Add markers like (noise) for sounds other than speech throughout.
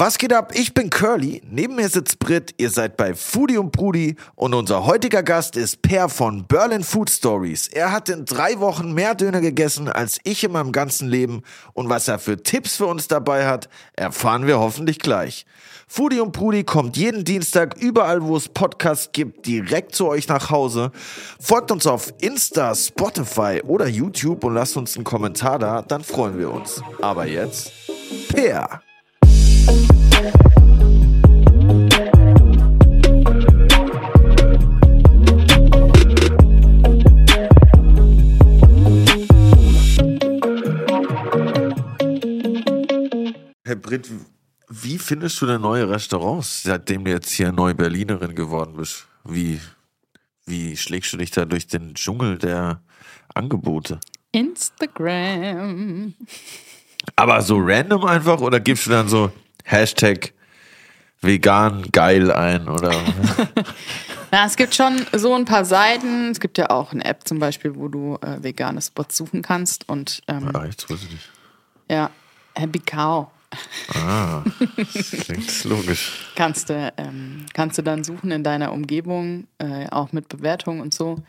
Was geht ab? Ich bin Curly, neben mir sitzt Brit, ihr seid bei Foodie und Brudi und unser heutiger Gast ist Per von Berlin Food Stories. Er hat in drei Wochen mehr Döner gegessen als ich in meinem ganzen Leben und was er für Tipps für uns dabei hat, erfahren wir hoffentlich gleich. Foodie und Brudi kommt jeden Dienstag überall, wo es Podcasts gibt, direkt zu euch nach Hause. Folgt uns auf Insta, Spotify oder YouTube und lasst uns einen Kommentar da, dann freuen wir uns. Aber jetzt, Per. Herr Britt, wie findest du denn neue Restaurants, seitdem du jetzt hier neue Berlinerin geworden bist? Wie, wie schlägst du dich da durch den Dschungel der Angebote? Instagram. Aber so random einfach oder gibst du dann so Hashtag vegan geil ein oder? (laughs) Na, es gibt schon so ein paar Seiten. Es gibt ja auch eine App zum Beispiel, wo du äh, vegane Spots suchen kannst und ähm, ah, jetzt weiß ich nicht. ja, Happy Cow. Ah, das (laughs) klingt logisch. Kannst du, ähm, kannst du dann suchen in deiner Umgebung, äh, auch mit Bewertungen und so.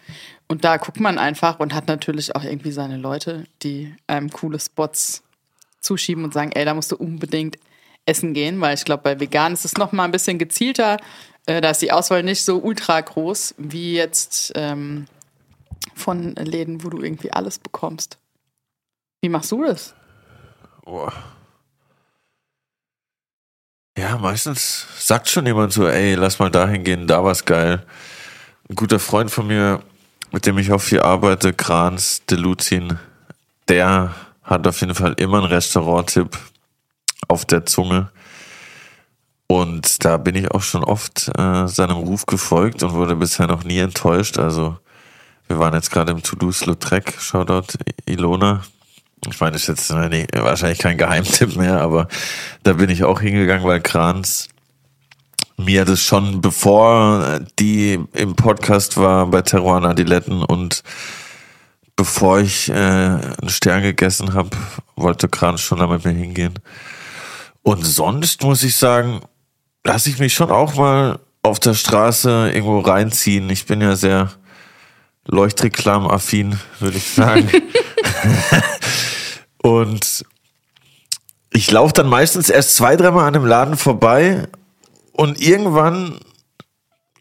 Und da guckt man einfach und hat natürlich auch irgendwie seine Leute, die einem coole Spots zuschieben und sagen, ey, da musst du unbedingt essen gehen, weil ich glaube, bei vegan ist es noch mal ein bisschen gezielter. Äh, da ist die Auswahl nicht so ultra groß wie jetzt ähm, von Läden, wo du irgendwie alles bekommst. Wie machst du das? Boah. Ja, meistens sagt schon jemand so, ey, lass mal dahin gehen, da war's geil. Ein guter Freund von mir, mit dem ich auch viel arbeite, Kranz, Deluzin, der hat auf jeden Fall immer einen Restaurant-Tipp auf der Zunge. Und da bin ich auch schon oft äh, seinem Ruf gefolgt und wurde bisher noch nie enttäuscht. Also wir waren jetzt gerade im Toulouse-Lautrec, Shoutout Ilona. Ich meine, das ist jetzt nee, wahrscheinlich kein Geheimtipp mehr, aber da bin ich auch hingegangen, weil Kranz mir das schon bevor die im Podcast war bei Teruana Adiletten und bevor ich äh, einen Stern gegessen habe, wollte Kranz schon da mit mir hingehen. Und sonst muss ich sagen, lasse ich mich schon auch mal auf der Straße irgendwo reinziehen. Ich bin ja sehr Leuchtreklamaffin, würde ich sagen. (laughs) und ich laufe dann meistens erst zwei, dreimal an dem Laden vorbei und irgendwann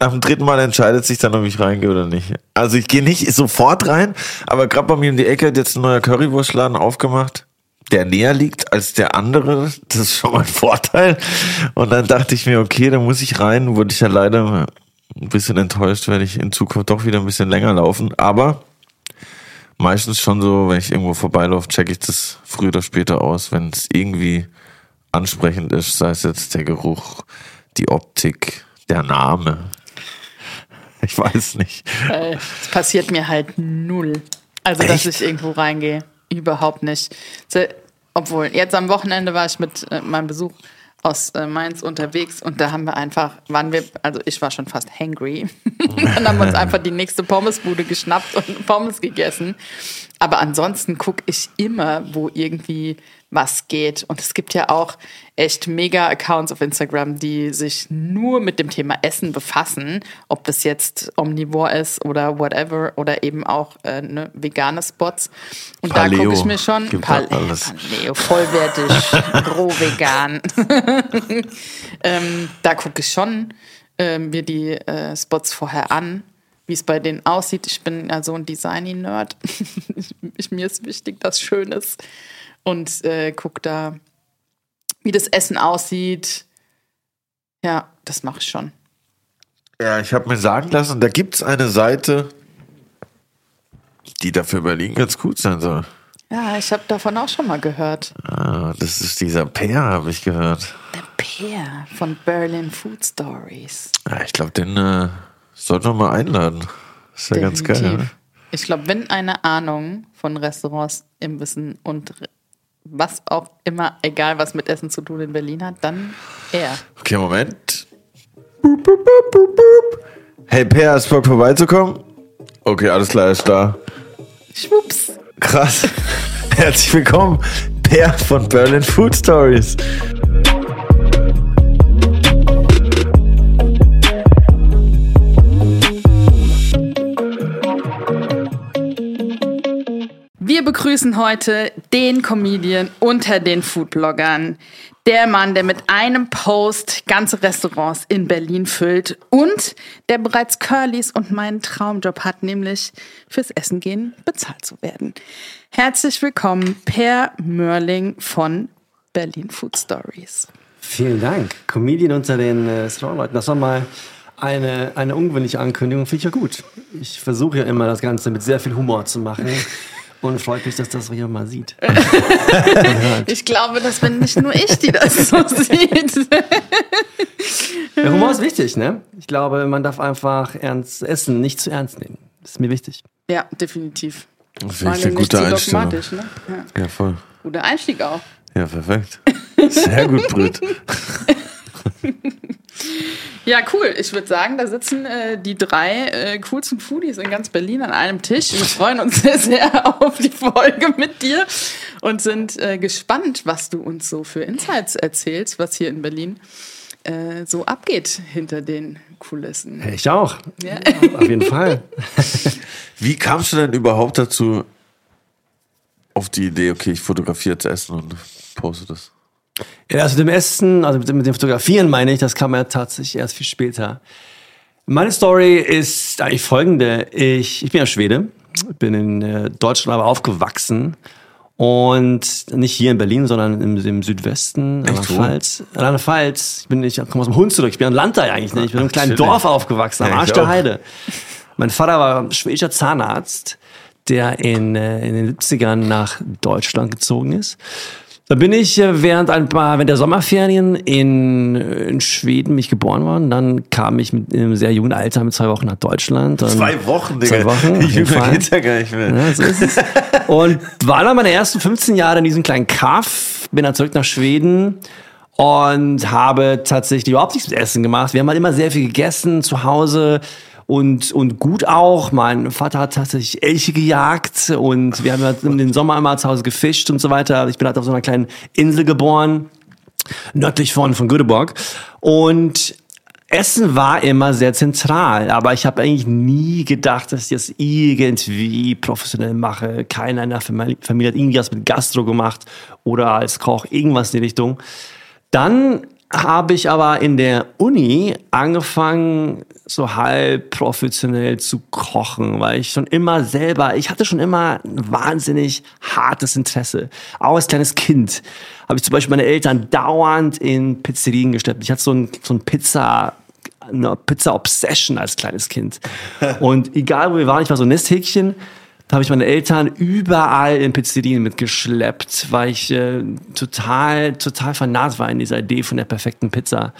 nach dem dritten Mal entscheidet sich dann, ob ich reingehe oder nicht. Also ich gehe nicht sofort rein, aber gerade bei mir in die Ecke hat jetzt ein neuer Currywurstladen aufgemacht, der näher liegt als der andere. Das ist schon mal ein Vorteil. Und dann dachte ich mir, okay, da muss ich rein. Wurde ich ja leider ein bisschen enttäuscht, werde ich in Zukunft doch wieder ein bisschen länger laufen. Aber meistens schon so, wenn ich irgendwo vorbeilaufe, checke ich das früher oder später aus, wenn es irgendwie ansprechend ist, sei es jetzt der Geruch, die Optik, der Name. Ich weiß nicht. Es passiert mir halt null. Also, Echt? dass ich irgendwo reingehe. Überhaupt nicht. Obwohl, jetzt am Wochenende war ich mit äh, meinem Besuch aus äh, Mainz unterwegs und da haben wir einfach, waren wir, also ich war schon fast hangry. (laughs) Dann haben wir uns (laughs) einfach die nächste Pommesbude geschnappt und Pommes gegessen. Aber ansonsten gucke ich immer, wo irgendwie was geht. Und es gibt ja auch echt mega Accounts auf Instagram, die sich nur mit dem Thema Essen befassen, ob das jetzt omnivore ist oder whatever oder eben auch äh, ne, vegane Spots. Und da Paleo. gucke ich mir schon Pal alles. Paleo, vollwertig, (laughs) roh vegan. (laughs) ähm, da gucke ich schon äh, mir die äh, Spots vorher an, wie es bei denen aussieht. Ich bin ja so ein Designy-Nerd. (laughs) mir ist wichtig, dass schön ist. Und äh, guck da, wie das Essen aussieht. Ja, das mache ich schon. Ja, ich habe mir sagen lassen, da gibt's eine Seite, die dafür Berlin ganz gut sein soll. Ja, ich habe davon auch schon mal gehört. Ah, das ist dieser Peer, habe ich gehört. Der Peer von Berlin Food Stories. Ja, ich glaube, den äh, sollten wir mal einladen. ist ja ganz geil. Definitiv. Ne? Ich glaube, wenn eine Ahnung von Restaurants, Imbissen und re- was auch immer, egal was mit Essen zu tun in Berlin hat, dann er. Okay, Moment. Boop, boop, boop, boop. Hey, Peer, hast Bock vorbeizukommen? Okay, alles klar, ist da. Schwupps. Krass. (laughs) Herzlich willkommen, Peer von Berlin Food Stories. Begrüßen heute den Comedian unter den Foodbloggern. Der Mann, der mit einem Post ganze Restaurants in Berlin füllt und der bereits Curlys und meinen Traumjob hat, nämlich fürs Essen gehen bezahlt zu werden. Herzlich willkommen, Per Mörling von Berlin Food Stories. Vielen Dank. Comedian unter den äh, Restaurantleuten. Das war mal eine, eine ungewöhnliche Ankündigung. Finde ich ja gut. Ich versuche ja immer, das Ganze mit sehr viel Humor zu machen. (laughs) Und freut mich, dass das hier mal sieht. (laughs) ich glaube, das bin nicht nur ich, die das so (laughs) sieht. Der Humor ist wichtig, ne? Ich glaube, man darf einfach ernst essen, nicht zu ernst nehmen. Das ist mir wichtig. Ja, definitiv. Das ich eine gute Einstellung. Ne? Ja. ja, voll. Guter Einstieg auch. Ja, perfekt. Sehr gut, Brit. (laughs) Ja, cool. Ich würde sagen, da sitzen äh, die drei äh, coolsten Foodies in ganz Berlin an einem Tisch. Wir freuen uns (laughs) sehr, sehr auf die Folge mit dir und sind äh, gespannt, was du uns so für Insights erzählst, was hier in Berlin äh, so abgeht hinter den Kulissen. Ich auch. Ja. Auf jeden Fall. (laughs) Wie kamst du denn überhaupt dazu, auf die Idee, okay, ich fotografiere jetzt Essen und poste das? Ja, also mit dem Essen, also mit dem Fotografieren meine ich, das kam ja tatsächlich erst viel später. Meine Story ist eigentlich folgende. Ich, ich bin ja Schwede, bin in äh, Deutschland aber aufgewachsen und nicht hier in Berlin, sondern im, im Südwesten, an der Pfalz. An der Pfalz. Ich bin ich komme aus dem Hund zurück. Ich bin ein Landei eigentlich. Ne? Ich bin in einem kleinen Dorf aufgewachsen, am Arsch der Heide. Mein Vater war schwedischer Zahnarzt, der in, äh, in den 70ern nach Deutschland gezogen ist da bin ich äh, während ein paar, während der Sommerferien in, äh, in Schweden mich geboren worden. Dann kam ich mit einem sehr jungen Alter mit zwei Wochen nach Deutschland. Zwei Wochen, Digga. Zwei Wochen. (laughs) Jünger geht's ja gar nicht mehr. Ja, so ist es. Und war dann meine ersten 15 Jahre in diesem kleinen Kaff. Bin dann zurück nach Schweden und habe tatsächlich überhaupt nichts mit Essen gemacht. Wir haben halt immer sehr viel gegessen zu Hause und, und gut auch. Mein Vater hat tatsächlich Elche gejagt und wir haben halt in den Sommer immer zu Hause gefischt und so weiter. Ich bin halt auf so einer kleinen Insel geboren, nördlich von, von Göteborg. Und Essen war immer sehr zentral, aber ich habe eigentlich nie gedacht, dass ich das irgendwie professionell mache. Keiner in der Familie hat irgendwie was mit Gastro gemacht oder als Koch, irgendwas in die Richtung. Dann habe ich aber in der Uni angefangen, so halb professionell zu kochen, weil ich schon immer selber, ich hatte schon immer ein wahnsinnig hartes Interesse. Auch als kleines Kind habe ich zum Beispiel meine Eltern dauernd in Pizzerien gesteppt. Ich hatte so ein, so ein Pizza, eine Pizza-Obsession als kleines Kind. (laughs) Und egal wo wir waren, ich war so ein Nesthäkchen, da habe ich meine Eltern überall in Pizzerien mitgeschleppt, weil ich äh, total, total vernarrt war in dieser Idee von der perfekten Pizza.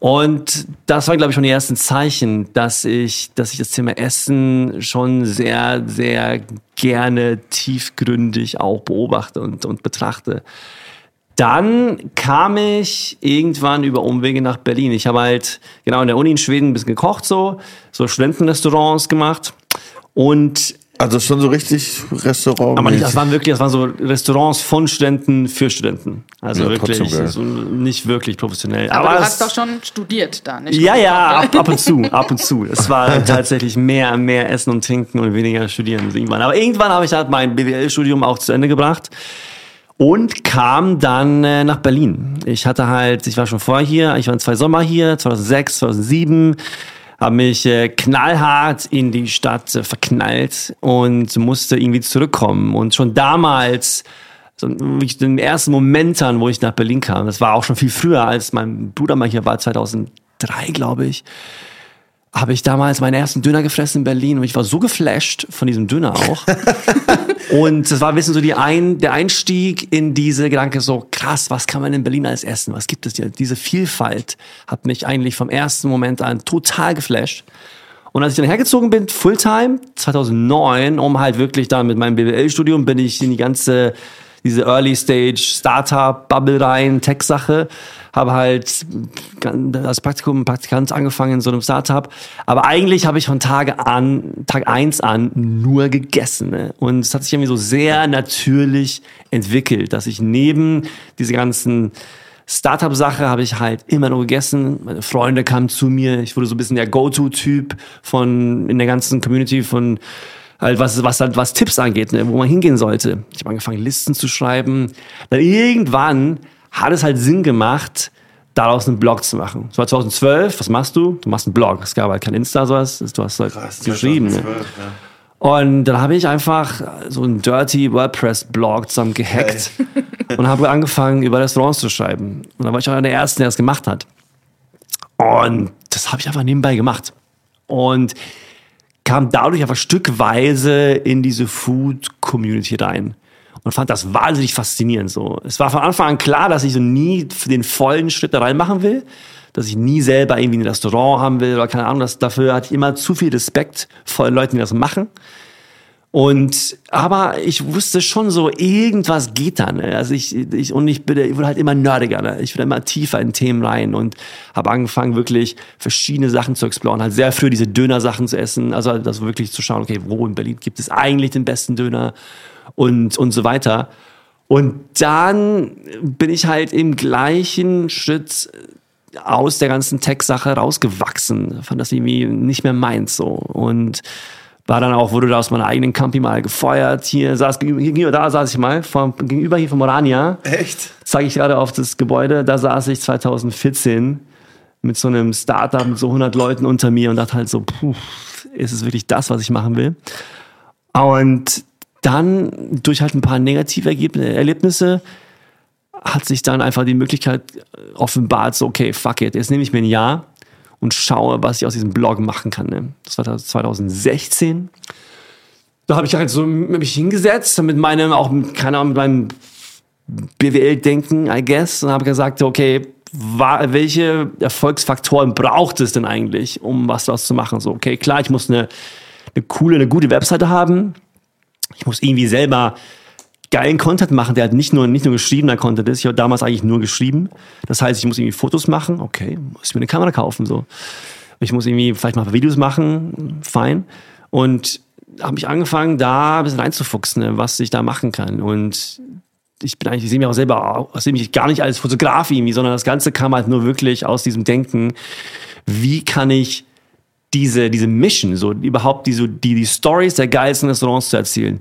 Und das war, glaube ich, schon die ersten Zeichen, dass ich, dass ich das Thema Essen schon sehr, sehr gerne tiefgründig auch beobachte und, und betrachte. Dann kam ich irgendwann über Umwege nach Berlin. Ich habe halt genau in der Uni in Schweden ein bisschen gekocht, so, so Studentenrestaurants gemacht. Und also schon so richtig Restaurant. Aber nicht, das waren wirklich, das waren so Restaurants von Studenten für Studenten. Also ja, wirklich so nicht wirklich professionell. Aber, Aber du hast doch schon studiert da, nicht? Ja, ja, ab, ab, und zu, ab und zu. Es war (laughs) tatsächlich mehr, mehr Essen und Trinken und weniger Studieren irgendwann. Aber irgendwann habe ich halt mein BWL-Studium auch zu Ende gebracht und kam dann äh, nach Berlin. Ich hatte halt, ich war schon vorher hier, ich war zwei Sommer hier, 2006, 2007 habe mich äh, knallhart in die Stadt äh, verknallt und musste irgendwie zurückkommen. Und schon damals, so in den ersten Momenten, wo ich nach Berlin kam, das war auch schon viel früher, als mein Bruder mal hier war, 2003, glaube ich, habe ich damals meinen ersten Döner gefressen in Berlin und ich war so geflasht von diesem Döner auch. (laughs) und das war ein bisschen so die ein, der Einstieg in diese Gedanke so, krass, was kann man in Berlin alles essen? Was gibt es hier? Diese Vielfalt hat mich eigentlich vom ersten Moment an total geflasht. Und als ich dann hergezogen bin, Fulltime, 2009, um halt wirklich dann mit meinem BWL-Studium bin ich in die ganze, diese Early Stage Startup, Bubble rein, Tech-Sache habe halt als Praktikum, Praktikant angefangen in so einem Startup. Aber eigentlich habe ich von Tage an, Tag eins an nur gegessen. Ne? Und es hat sich irgendwie so sehr natürlich entwickelt, dass ich neben diese ganzen Startup-Sache habe ich halt immer nur gegessen. Meine Freunde kamen zu mir. Ich wurde so ein bisschen der Go-To-Typ von in der ganzen Community von Halt, was, was, halt, was Tipps angeht, ne, wo man hingehen sollte. Ich habe angefangen, Listen zu schreiben. Dann irgendwann hat es halt Sinn gemacht, daraus einen Blog zu machen. Das war 2012, was machst du? Du machst einen Blog. Es gab halt kein Insta, sowas. Du hast halt Krass, geschrieben. Ne? 2012, ja. Und dann habe ich einfach so einen dirty WordPress-Blog zusammen gehackt und habe angefangen, über Restaurants zu schreiben. Und dann war ich auch einer der Ersten, der das gemacht hat. Und das habe ich einfach nebenbei gemacht. Und kam dadurch einfach stückweise in diese Food-Community rein. Und fand das wahnsinnig faszinierend. So. Es war von Anfang an klar, dass ich so nie den vollen Schritt da rein machen will. Dass ich nie selber irgendwie ein Restaurant haben will oder keine Ahnung. Das, dafür hatte ich immer zu viel Respekt vor den Leuten, die das machen. Und aber ich wusste schon so, irgendwas geht da. Ne? Also ich, ich und ich bin, ich wurde halt immer nerdiger. Ne? Ich wurde immer tiefer in Themen rein und habe angefangen wirklich verschiedene Sachen zu exploren. Halt sehr früh diese Döner-Sachen zu essen. Also das wirklich zu schauen, okay, wo in Berlin gibt es eigentlich den besten Döner und und so weiter. Und dann bin ich halt im gleichen Schritt aus der ganzen Tech-Sache rausgewachsen. Fand das irgendwie nicht mehr meins so und war dann auch, wurde da aus meiner eigenen Campi mal gefeuert. Hier saß gegenüber, da saß ich mal, vom, gegenüber hier von Morania. Echt? Zeige ich gerade auf das Gebäude. Da saß ich 2014 mit so einem Startup mit so 100 Leuten unter mir und dachte halt so, puh, ist es wirklich das, was ich machen will? Und dann durch halt ein paar negative Erlebnisse hat sich dann einfach die Möglichkeit offenbart, so, okay, fuck it, jetzt nehme ich mir ein Jahr und schaue, was ich aus diesem Blog machen kann. Ne? Das war 2016. Da habe ich halt so mich hingesetzt mit meinem, auch mit, keine Ahnung, mit meinem BWL-Denken, I guess, und habe gesagt, okay, welche Erfolgsfaktoren braucht es denn eigentlich, um was daraus zu machen? So, okay, klar, ich muss eine, eine coole, eine gute Webseite haben. Ich muss irgendwie selber geilen Content machen, der halt nicht nur, nicht nur geschriebener Content ist. Ich habe damals eigentlich nur geschrieben. Das heißt, ich muss irgendwie Fotos machen. Okay, muss ich mir eine Kamera kaufen, so. Ich muss irgendwie vielleicht mal Videos machen. Fein. Und habe ich angefangen, da ein bisschen reinzufuchsen, was ich da machen kann. Und ich bin eigentlich, ich sehe mich auch selber, ich sehe mich gar nicht als Fotograf irgendwie, sondern das Ganze kam halt nur wirklich aus diesem Denken, wie kann ich diese, diese Mission, so überhaupt die, so die, die Stories der geilsten Restaurants zu erzählen.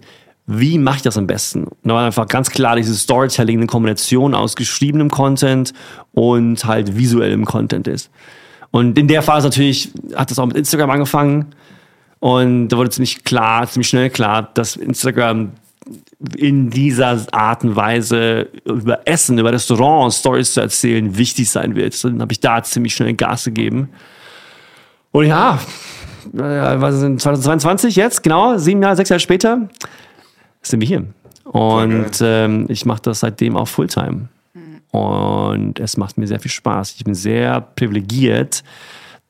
Wie mache ich das am besten? Und da war einfach ganz klar dieses Storytelling eine Kombination aus geschriebenem Content und halt visuellem Content ist. Und in der Phase natürlich hat das auch mit Instagram angefangen. Und da wurde ziemlich klar, ziemlich schnell klar, dass Instagram in dieser Art und Weise über Essen, über Restaurants, Stories zu erzählen, wichtig sein wird. Dann habe ich da ziemlich schnell Gas gegeben. Und ja, was sind 2022 jetzt, genau, sieben Jahre, sechs Jahre später, sind wir hier. Und ähm, ich mache das seitdem auch Fulltime. Und es macht mir sehr viel Spaß. Ich bin sehr privilegiert,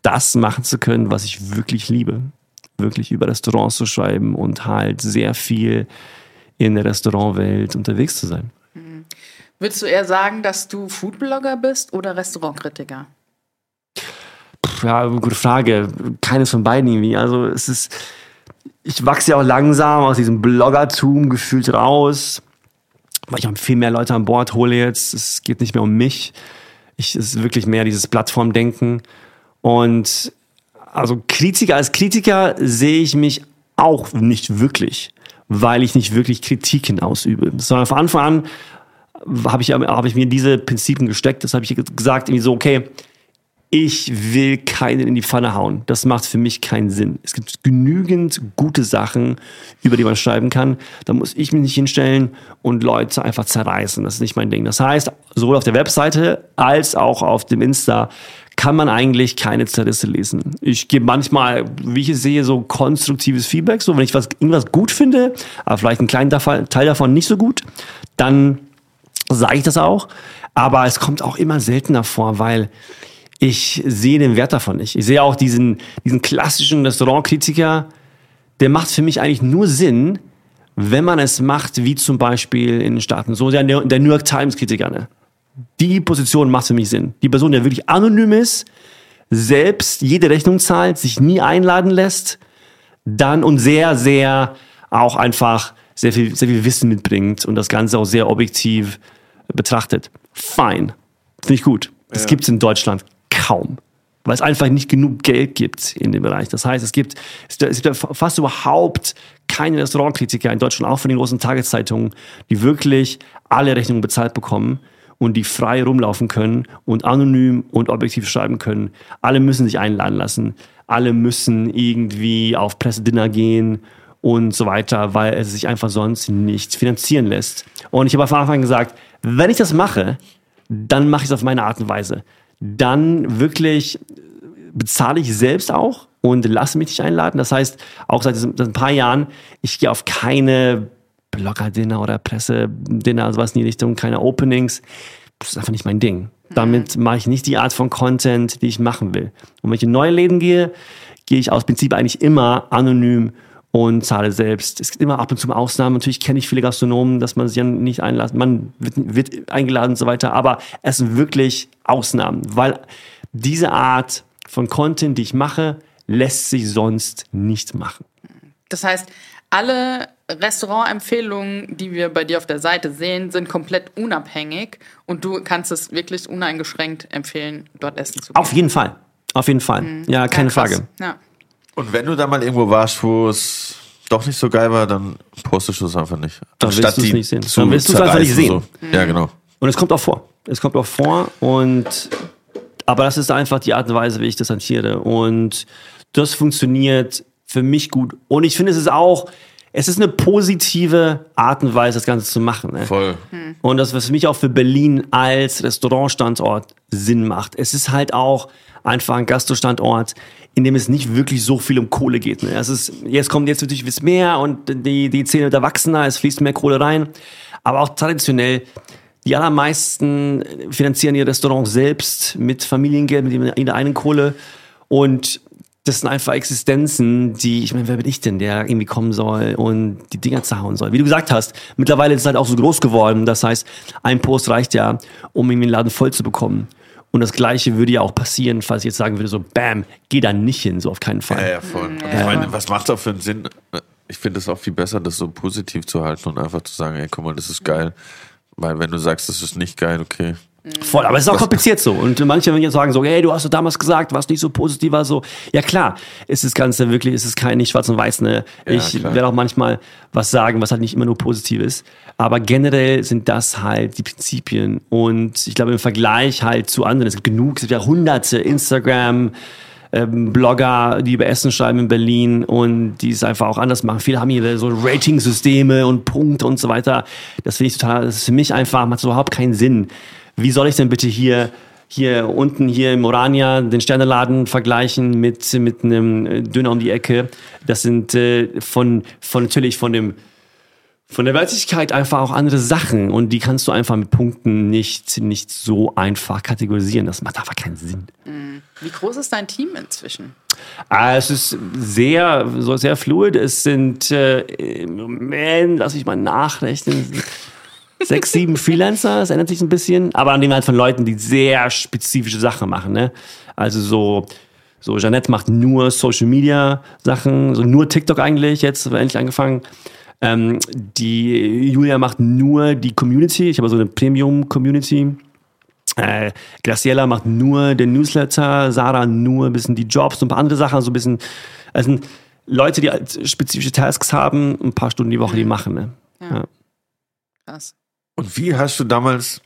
das machen zu können, was ich wirklich liebe. Wirklich über Restaurants zu schreiben und halt sehr viel in der Restaurantwelt unterwegs zu sein. Würdest du eher sagen, dass du Foodblogger bist oder Restaurantkritiker? Ja, gute Frage. Keines von beiden irgendwie. Also es ist, ich wachse ja auch langsam aus diesem Bloggertum gefühlt raus, weil ich auch viel mehr Leute an Bord hole jetzt. Es geht nicht mehr um mich. Ich, es ist wirklich mehr dieses Plattformdenken. Und also Kritiker, als Kritiker sehe ich mich auch nicht wirklich, weil ich nicht wirklich Kritiken ausübe. Sondern von Anfang an habe ich, habe ich mir diese Prinzipien gesteckt. Das habe ich gesagt, irgendwie so, okay, ich will keinen in die Pfanne hauen. Das macht für mich keinen Sinn. Es gibt genügend gute Sachen, über die man schreiben kann. Da muss ich mich nicht hinstellen und Leute einfach zerreißen. Das ist nicht mein Ding. Das heißt, sowohl auf der Webseite als auch auf dem Insta kann man eigentlich keine Zerrisse lesen. Ich gebe manchmal, wie ich es sehe, so konstruktives Feedback. So, wenn ich was, irgendwas gut finde, aber vielleicht einen kleinen Teil davon nicht so gut, dann sage ich das auch. Aber es kommt auch immer seltener vor, weil ich sehe den Wert davon nicht. Ich sehe auch diesen, diesen klassischen Restaurantkritiker, der macht für mich eigentlich nur Sinn, wenn man es macht, wie zum Beispiel in den Staaten. So der, der New York Times-Kritiker. Ne? Die Position macht für mich Sinn. Die Person, der wirklich anonym ist, selbst jede Rechnung zahlt, sich nie einladen lässt, dann und sehr, sehr auch einfach sehr viel, sehr viel Wissen mitbringt und das Ganze auch sehr objektiv betrachtet. Fein. Finde ich gut. Das Ja. gibt's in Deutschland kaum. weil es einfach nicht genug Geld gibt in dem Bereich. Das heißt, es gibt, es gibt fast überhaupt keine Restaurantkritiker in Deutschland, auch von den großen Tageszeitungen, die wirklich alle Rechnungen bezahlt bekommen und die frei rumlaufen können und anonym und objektiv schreiben können. Alle müssen sich einladen lassen. Alle müssen irgendwie auf Pressedinner gehen und so weiter, weil es sich einfach sonst nicht finanzieren lässt. Und ich habe von Anfang an gesagt, wenn ich das mache, dann mache ich es auf meine Art und Weise. Dann wirklich bezahle ich selbst auch und lasse mich nicht einladen. Das heißt, auch seit, seit ein paar Jahren, ich gehe auf keine Blogger-Dinner oder Presse-Dinner, sowas in die Richtung, keine Openings. Das ist einfach nicht mein Ding. Damit mache ich nicht die Art von Content, die ich machen will. Und wenn ich in neue Läden gehe, gehe ich aus Prinzip eigentlich immer anonym und zahle selbst. Es gibt immer ab und zu Ausnahmen. Natürlich kenne ich viele Gastronomen, dass man sich ja nicht einladen, man wird, wird eingeladen und so weiter. Aber es sind wirklich Ausnahmen, weil diese Art von Content, die ich mache, lässt sich sonst nicht machen. Das heißt, alle Restaurantempfehlungen, die wir bei dir auf der Seite sehen, sind komplett unabhängig und du kannst es wirklich uneingeschränkt empfehlen, dort essen zu gehen. Auf jeden Fall. Auf jeden Fall. Mhm. Ja, keine ja, Frage. Ja. Und wenn du da mal irgendwo warst, wo es doch nicht so geil war, dann postest du es einfach nicht. Dann wirst du es nicht sehen. Dann wirst du es einfach nicht sehen. So. Mhm. Ja, genau. Und es kommt auch vor. Es kommt auch vor und aber das ist einfach die Art und Weise, wie ich das hantiere. Und das funktioniert für mich gut. Und ich finde, es ist auch, es ist eine positive Art und Weise, das Ganze zu machen. Ne? Voll. Hm. Und das, was für mich auch für Berlin als Restaurantstandort Sinn macht. Es ist halt auch einfach ein Gastrostandort, in dem es nicht wirklich so viel um Kohle geht. Ne? Es ist, jetzt kommt jetzt natürlich was mehr und die, die Zähne da wachsen da, es fließt mehr Kohle rein. Aber auch traditionell, die allermeisten finanzieren ihr Restaurant selbst mit Familiengeld, mit ihrer eigenen Kohle. Und das sind einfach Existenzen, die, ich meine, wer bin ich denn, der irgendwie kommen soll und die Dinger zerhauen soll? Wie du gesagt hast, mittlerweile ist es halt auch so groß geworden. Das heißt, ein Post reicht ja, um irgendwie den Laden voll zu bekommen. Und das Gleiche würde ja auch passieren, falls ich jetzt sagen würde, so, bam, geh da nicht hin, so auf keinen Fall. Ja, ja, voll. Ja. Ich meine, was macht das für einen Sinn? Ich finde es auch viel besser, das so positiv zu halten und einfach zu sagen, ey, guck mal, das ist geil. Weil wenn du sagst, das ist nicht geil, okay, Voll, aber es ist auch kompliziert so. Und manche werden jetzt sagen so, hey, du hast doch damals gesagt, was nicht so positiv war, so. Ja klar, ist das Ganze wirklich, ist es kein nicht schwarz und weiß, ne? Ja, ich werde auch manchmal was sagen, was halt nicht immer nur positiv ist. Aber generell sind das halt die Prinzipien. Und ich glaube, im Vergleich halt zu anderen, es gibt genug, es gibt ja hunderte Instagram, ähm, Blogger, die über Essen schreiben in Berlin und die es einfach auch anders machen. Viele haben hier so Ratingsysteme und Punkte und so weiter. Das finde ich total, das ist für mich einfach, macht überhaupt keinen Sinn wie soll ich denn bitte hier hier unten hier im Orania den Sterneladen vergleichen mit mit einem Döner um die Ecke. Das sind äh, von von natürlich von dem von der Wertigkeit einfach auch andere Sachen und die kannst du einfach mit Punkten nicht nicht so einfach kategorisieren. Das macht einfach keinen Sinn. Mhm. Wie groß ist dein Team inzwischen? Ah, es ist sehr so sehr fluid. Es sind äh, im Moment, lass ich mal nachrechnen sechs, sieben Freelancer, das ändert sich ein bisschen, aber an dem halt von Leuten, die sehr spezifische Sachen machen, ne? Also so, so Jeanette macht nur Social Media Sachen, so nur TikTok eigentlich, jetzt haben wir endlich angefangen. Ähm, die Julia macht nur die Community, ich habe so eine Premium-Community. Äh, Graciela macht nur den Newsletter, Sarah nur ein bisschen die Jobs und ein paar andere Sachen, so ein bisschen, also Leute, die spezifische Tasks haben, ein paar Stunden die Woche, die machen. Ne? Ja. ja. Krass. Und wie hast du damals,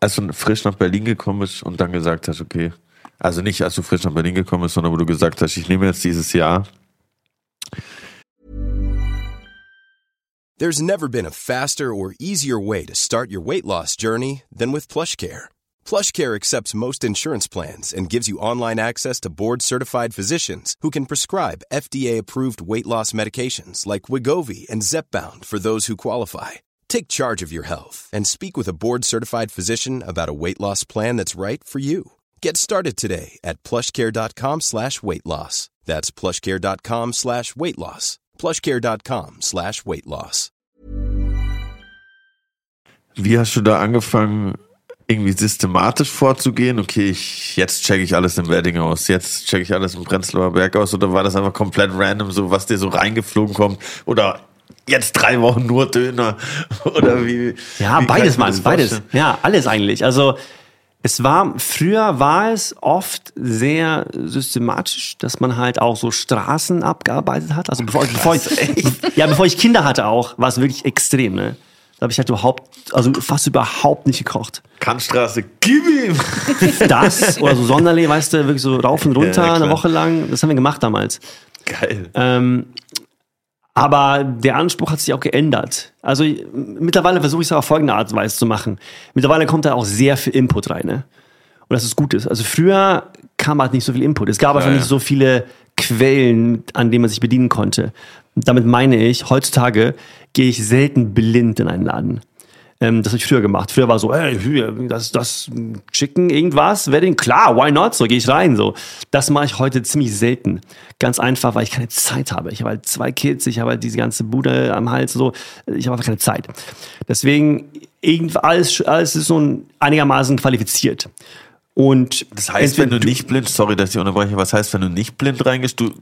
als du frisch nach Berlin gekommen bist und dann gesagt hast, okay, also nicht als du frisch nach Berlin gekommen bist, sondern wo du gesagt hast, ich nehme jetzt dieses Jahr. There's never been a faster or easier way to start your weight loss journey than with PlushCare. PlushCare accepts most insurance plans and gives you online access to board-certified physicians who can prescribe FDA-approved weight loss medications like Wigovi and Zepbound for those who qualify. Take charge of your health and speak with a board certified physician about a weight loss plan that's right for you. Get started today at plushcare.com slash weight loss. That's plushcare.com slash weight loss. Plushcare.com slash weight loss. Wie hast du da angefangen, irgendwie systematisch vorzugehen? Okay, ich, jetzt checke ich alles im Wedding aus, jetzt checke ich alles im Prenzlauer Berg aus, oder war das einfach komplett random, so was dir so reingeflogen kommt? Oder jetzt drei Wochen nur Döner (laughs) oder wie? Ja, wie beides, Mann, beides. Ja, alles eigentlich. Also Es war, früher war es oft sehr systematisch, dass man halt auch so Straßen abgearbeitet hat. Also bevor, bevor ich, (laughs) ja, bevor ich Kinder hatte auch, war es wirklich extrem, ne? Da habe ich halt überhaupt, also fast überhaupt nicht gekocht. Kantstraße, gib ihm! (laughs) Das oder so Sonderlee, weißt du, wirklich so rauf und runter Ja, eine. Woche lang. Das haben wir gemacht damals. Geil. Ähm, aber der Anspruch hat sich auch geändert. Also mittlerweile versuche ich es auf folgende Art und Weise zu machen. Mittlerweile kommt da auch sehr viel Input rein. Ne? Und das ist gut ist. Also früher kam halt nicht so viel Input. Es gab einfach Ja, nicht ja. so viele Quellen, an denen man sich bedienen konnte. Damit meine ich, heutzutage gehe ich selten blind in einen Laden. Ähm, das habe ich früher gemacht. Früher war so, hier, das, das Chicken, irgendwas, Wedding, klar, why not? So gehe ich rein. So, das mache ich heute ziemlich selten. Ganz einfach, weil ich keine Zeit habe. Ich habe halt zwei Kids, ich habe halt diese ganze Bude am Hals, so. Ich habe einfach keine Zeit. Deswegen irgend alles, alles ist so ein, einigermaßen qualifiziert. Und Das heißt, wenn du nicht blind, sorry, dass ich unterbreche, was heißt, wenn du nicht blind reingehst, du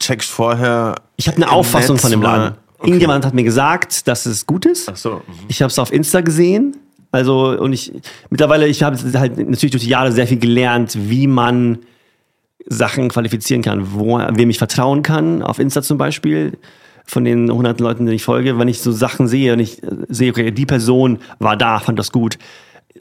checkst vorher. Ich habe eine Auffassung Netz von dem Laden. Okay. Irgendjemand hat mir gesagt, dass es gut ist. Ach so. mhm. Ich habe es auf Insta gesehen. Also und ich mittlerweile, ich habe halt natürlich durch die Jahre sehr viel gelernt, wie man Sachen qualifizieren kann, wo, wem ich vertrauen kann, auf Insta zum Beispiel, von den hunderten Leuten, denen ich folge, wenn ich so Sachen sehe und ich sehe, okay, die Person war da, fand das gut,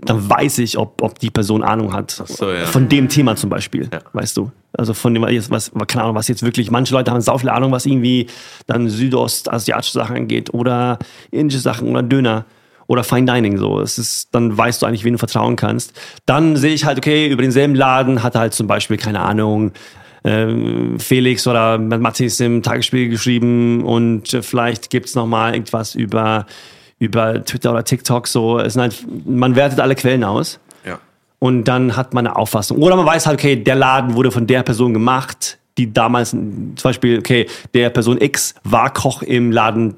dann weiß ich, ob, ob die Person Ahnung hat. so, ja. Von dem Thema zum Beispiel, Ja. weißt du. Also von dem, was, was, keine Ahnung, was jetzt wirklich, manche Leute haben sau viel Ahnung, was irgendwie dann südostasiatische Sachen angeht oder indische Sachen oder Döner oder Fine Dining so. Es ist, dann weißt du eigentlich, wen du vertrauen kannst. Dann sehe ich halt, okay, über denselben Laden hat halt zum Beispiel, keine Ahnung, ähm, Felix oder Matthias im Tagesspiel geschrieben und vielleicht gibt's noch mal irgendwas über, über Twitter oder TikTok so. Es sind halt, man wertet alle Quellen aus Ja. und dann hat man eine Auffassung. Oder man weiß halt, okay, der Laden wurde von der Person gemacht, die damals, zum Beispiel, okay, der Person X war Koch im Laden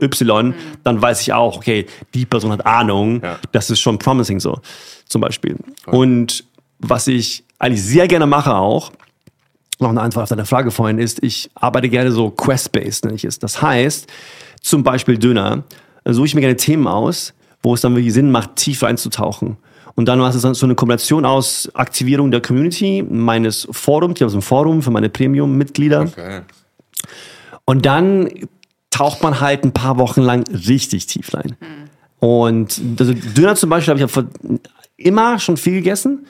äh, Y, dann weiß ich auch, okay, die Person hat Ahnung, Ja. das ist schon promising so, zum Beispiel. Und was ich eigentlich sehr gerne mache auch, noch eine Antwort auf deine Frage vorhin ist, ich arbeite gerne so quest-based, nenne ich es. Das heißt, zum Beispiel Döner, suche ich mir gerne Themen aus, wo es dann wirklich Sinn macht, tief einzutauchen. Und dann hast du so eine Kombination aus Aktivierung der Community, meines Forums, ich habe so ein Forum für meine Premium-Mitglieder. Geil. Und dann taucht man halt ein paar Wochen lang richtig tief rein. Und also Döner zum Beispiel habe ich immer schon viel gegessen.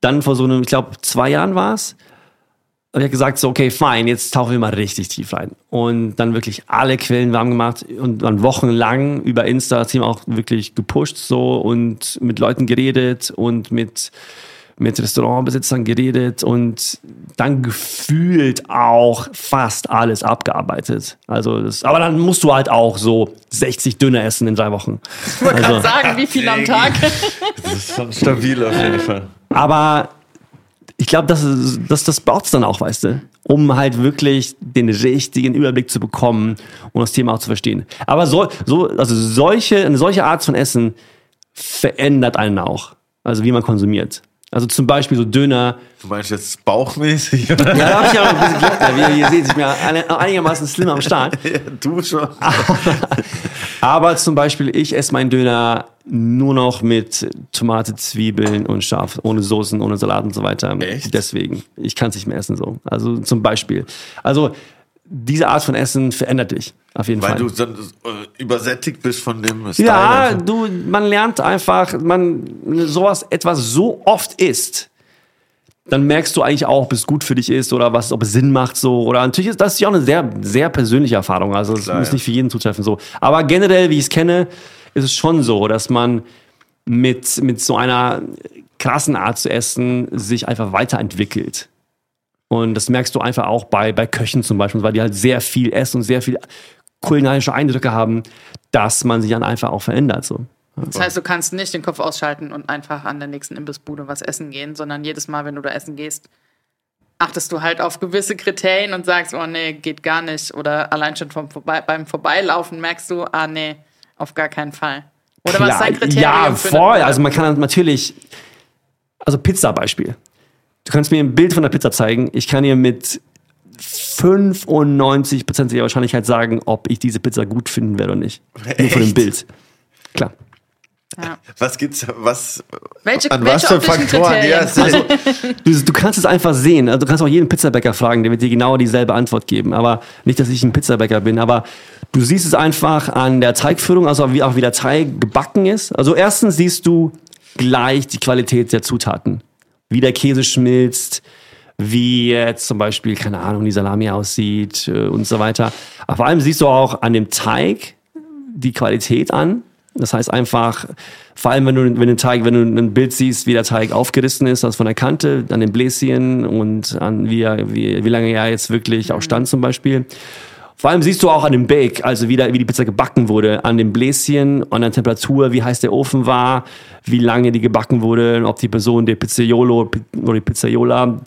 Dann vor so einem, ich glaube, zwei Jahren war es. Und ich habe gesagt, so, okay, fein, jetzt tauchen wir mal richtig tief rein. Und dann wirklich alle Quellen warm gemacht und dann wochenlang über Insta das Thema auch wirklich gepusht so und mit Leuten geredet und mit, mit Restaurantbesitzern geredet und dann gefühlt auch fast alles abgearbeitet. Also das, aber dann musst du halt auch so 60 Döner essen in drei Wochen. Ich wollte Also- gerade sagen, wie viel am Tag? Das ist schon stabil auf jeden Fall. Aber ich glaube, das, das, das braucht es dann auch, weißt du, um halt wirklich den richtigen Überblick zu bekommen und das Thema auch zu verstehen. Aber so, so, also solche, eine solche Art von Essen verändert einen auch. Also wie man konsumiert. Also zum Beispiel so Döner. Du meinst jetzt bauchmäßig? Ja, da habe ich ja ein bisschen Glück. Wie ihr, seht, ich bin ja einigermaßen slim am Start. (laughs) du schon. (laughs) Aber zum Beispiel, ich esse meinen Döner nur noch mit Tomate, Zwiebeln und scharf, ohne Soßen, ohne Salat und so weiter. Echt? Deswegen. Ich kann es nicht mehr essen so. Also zum Beispiel. Also diese Art von Essen verändert dich. Auf jeden Weil Fall. du dann äh, übersättigt bist von dem Style. ja, du, man lernt einfach, man sowas etwas so oft isst, dann merkst du eigentlich auch, ob es gut für dich ist oder was, ob es Sinn macht so. Oder natürlich ist das ja auch eine sehr, sehr persönliche Erfahrung. Also es muss ja. nicht für jeden zutreffen so. Aber generell, wie ich es kenne, ist es schon so, dass man mit, mit so einer krassen Art zu essen sich einfach weiterentwickelt. Und das merkst du einfach auch bei, bei Köchen zum Beispiel, weil die halt sehr viel essen und sehr viel kulinarische Eindrücke haben, dass man sich dann einfach auch verändert. So. Das heißt, du kannst nicht den Kopf ausschalten und einfach an der nächsten Imbissbude was essen gehen, sondern jedes Mal, wenn du da essen gehst, achtest du halt auf gewisse Kriterien und sagst, oh nee, geht gar nicht. Oder allein schon vom Vorbei beim Vorbeilaufen merkst du, ah nee, auf gar keinen Fall. Oder was ist dein Kriterium? Ja, voll. Also man kann natürlich, also Pizza-Beispiel. Du kannst mir ein Bild von der Pizza zeigen. Ich kann dir mit 95%iger Wahrscheinlichkeit sagen, ob ich diese Pizza gut finden werde oder nicht. Nur von dem Echt? Bild. Klar. Ja. (laughs) Was gibt's, was, Welche- an welche was für Faktoren? Ja, also, Du, du kannst es einfach sehen. Also du kannst auch jeden Pizzabäcker fragen, der wird dir genau dieselbe Antwort geben. Aber nicht, dass ich ein Pizzabäcker bin, aber du siehst es einfach an der Teigführung, also wie auch wie der Teig gebacken ist. Also erstens siehst du gleich die Qualität der Zutaten. Wie der Käse schmilzt, wie jetzt zum Beispiel, keine Ahnung, die Salami aussieht äh, und so weiter. Aber vor allem siehst du auch an dem Teig die Qualität an. Das heißt einfach, vor allem wenn du, wenn den Teig, wenn du ein Bild siehst, wie der Teig aufgerissen ist, also von der Kante, an den Bläschen und an wie, er, wie, wie lange er jetzt wirklich auch stand zum Beispiel. Vor allem siehst du auch an dem Bake, also wie, der, wie die Pizza gebacken wurde, an dem Bläschen, an der Temperatur, wie heiß der Ofen war, wie lange die gebacken wurde, und ob die Person, der Pizzaiolo oder die Pizzaiola,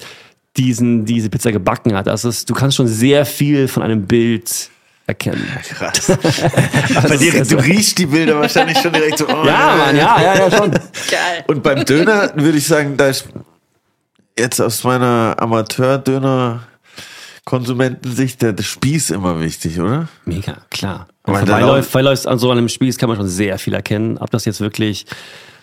diesen, diese Pizza gebacken hat. Also es, du kannst schon sehr viel von einem Bild erkennen. krass. (laughs) Bei dir, du riechst die Bilder wahrscheinlich schon direkt so. Oh, Ja, Mann, ja, ja, ja, schon. Geil. Und beim Döner würde ich sagen, da ist jetzt aus meiner Amateur-Döner-Konsumentensicht der, der Spieß immer wichtig, oder? Mega, klar. Auch- vorbeiläufst an so einem Spieß kann man schon sehr viel erkennen. Ob das jetzt wirklich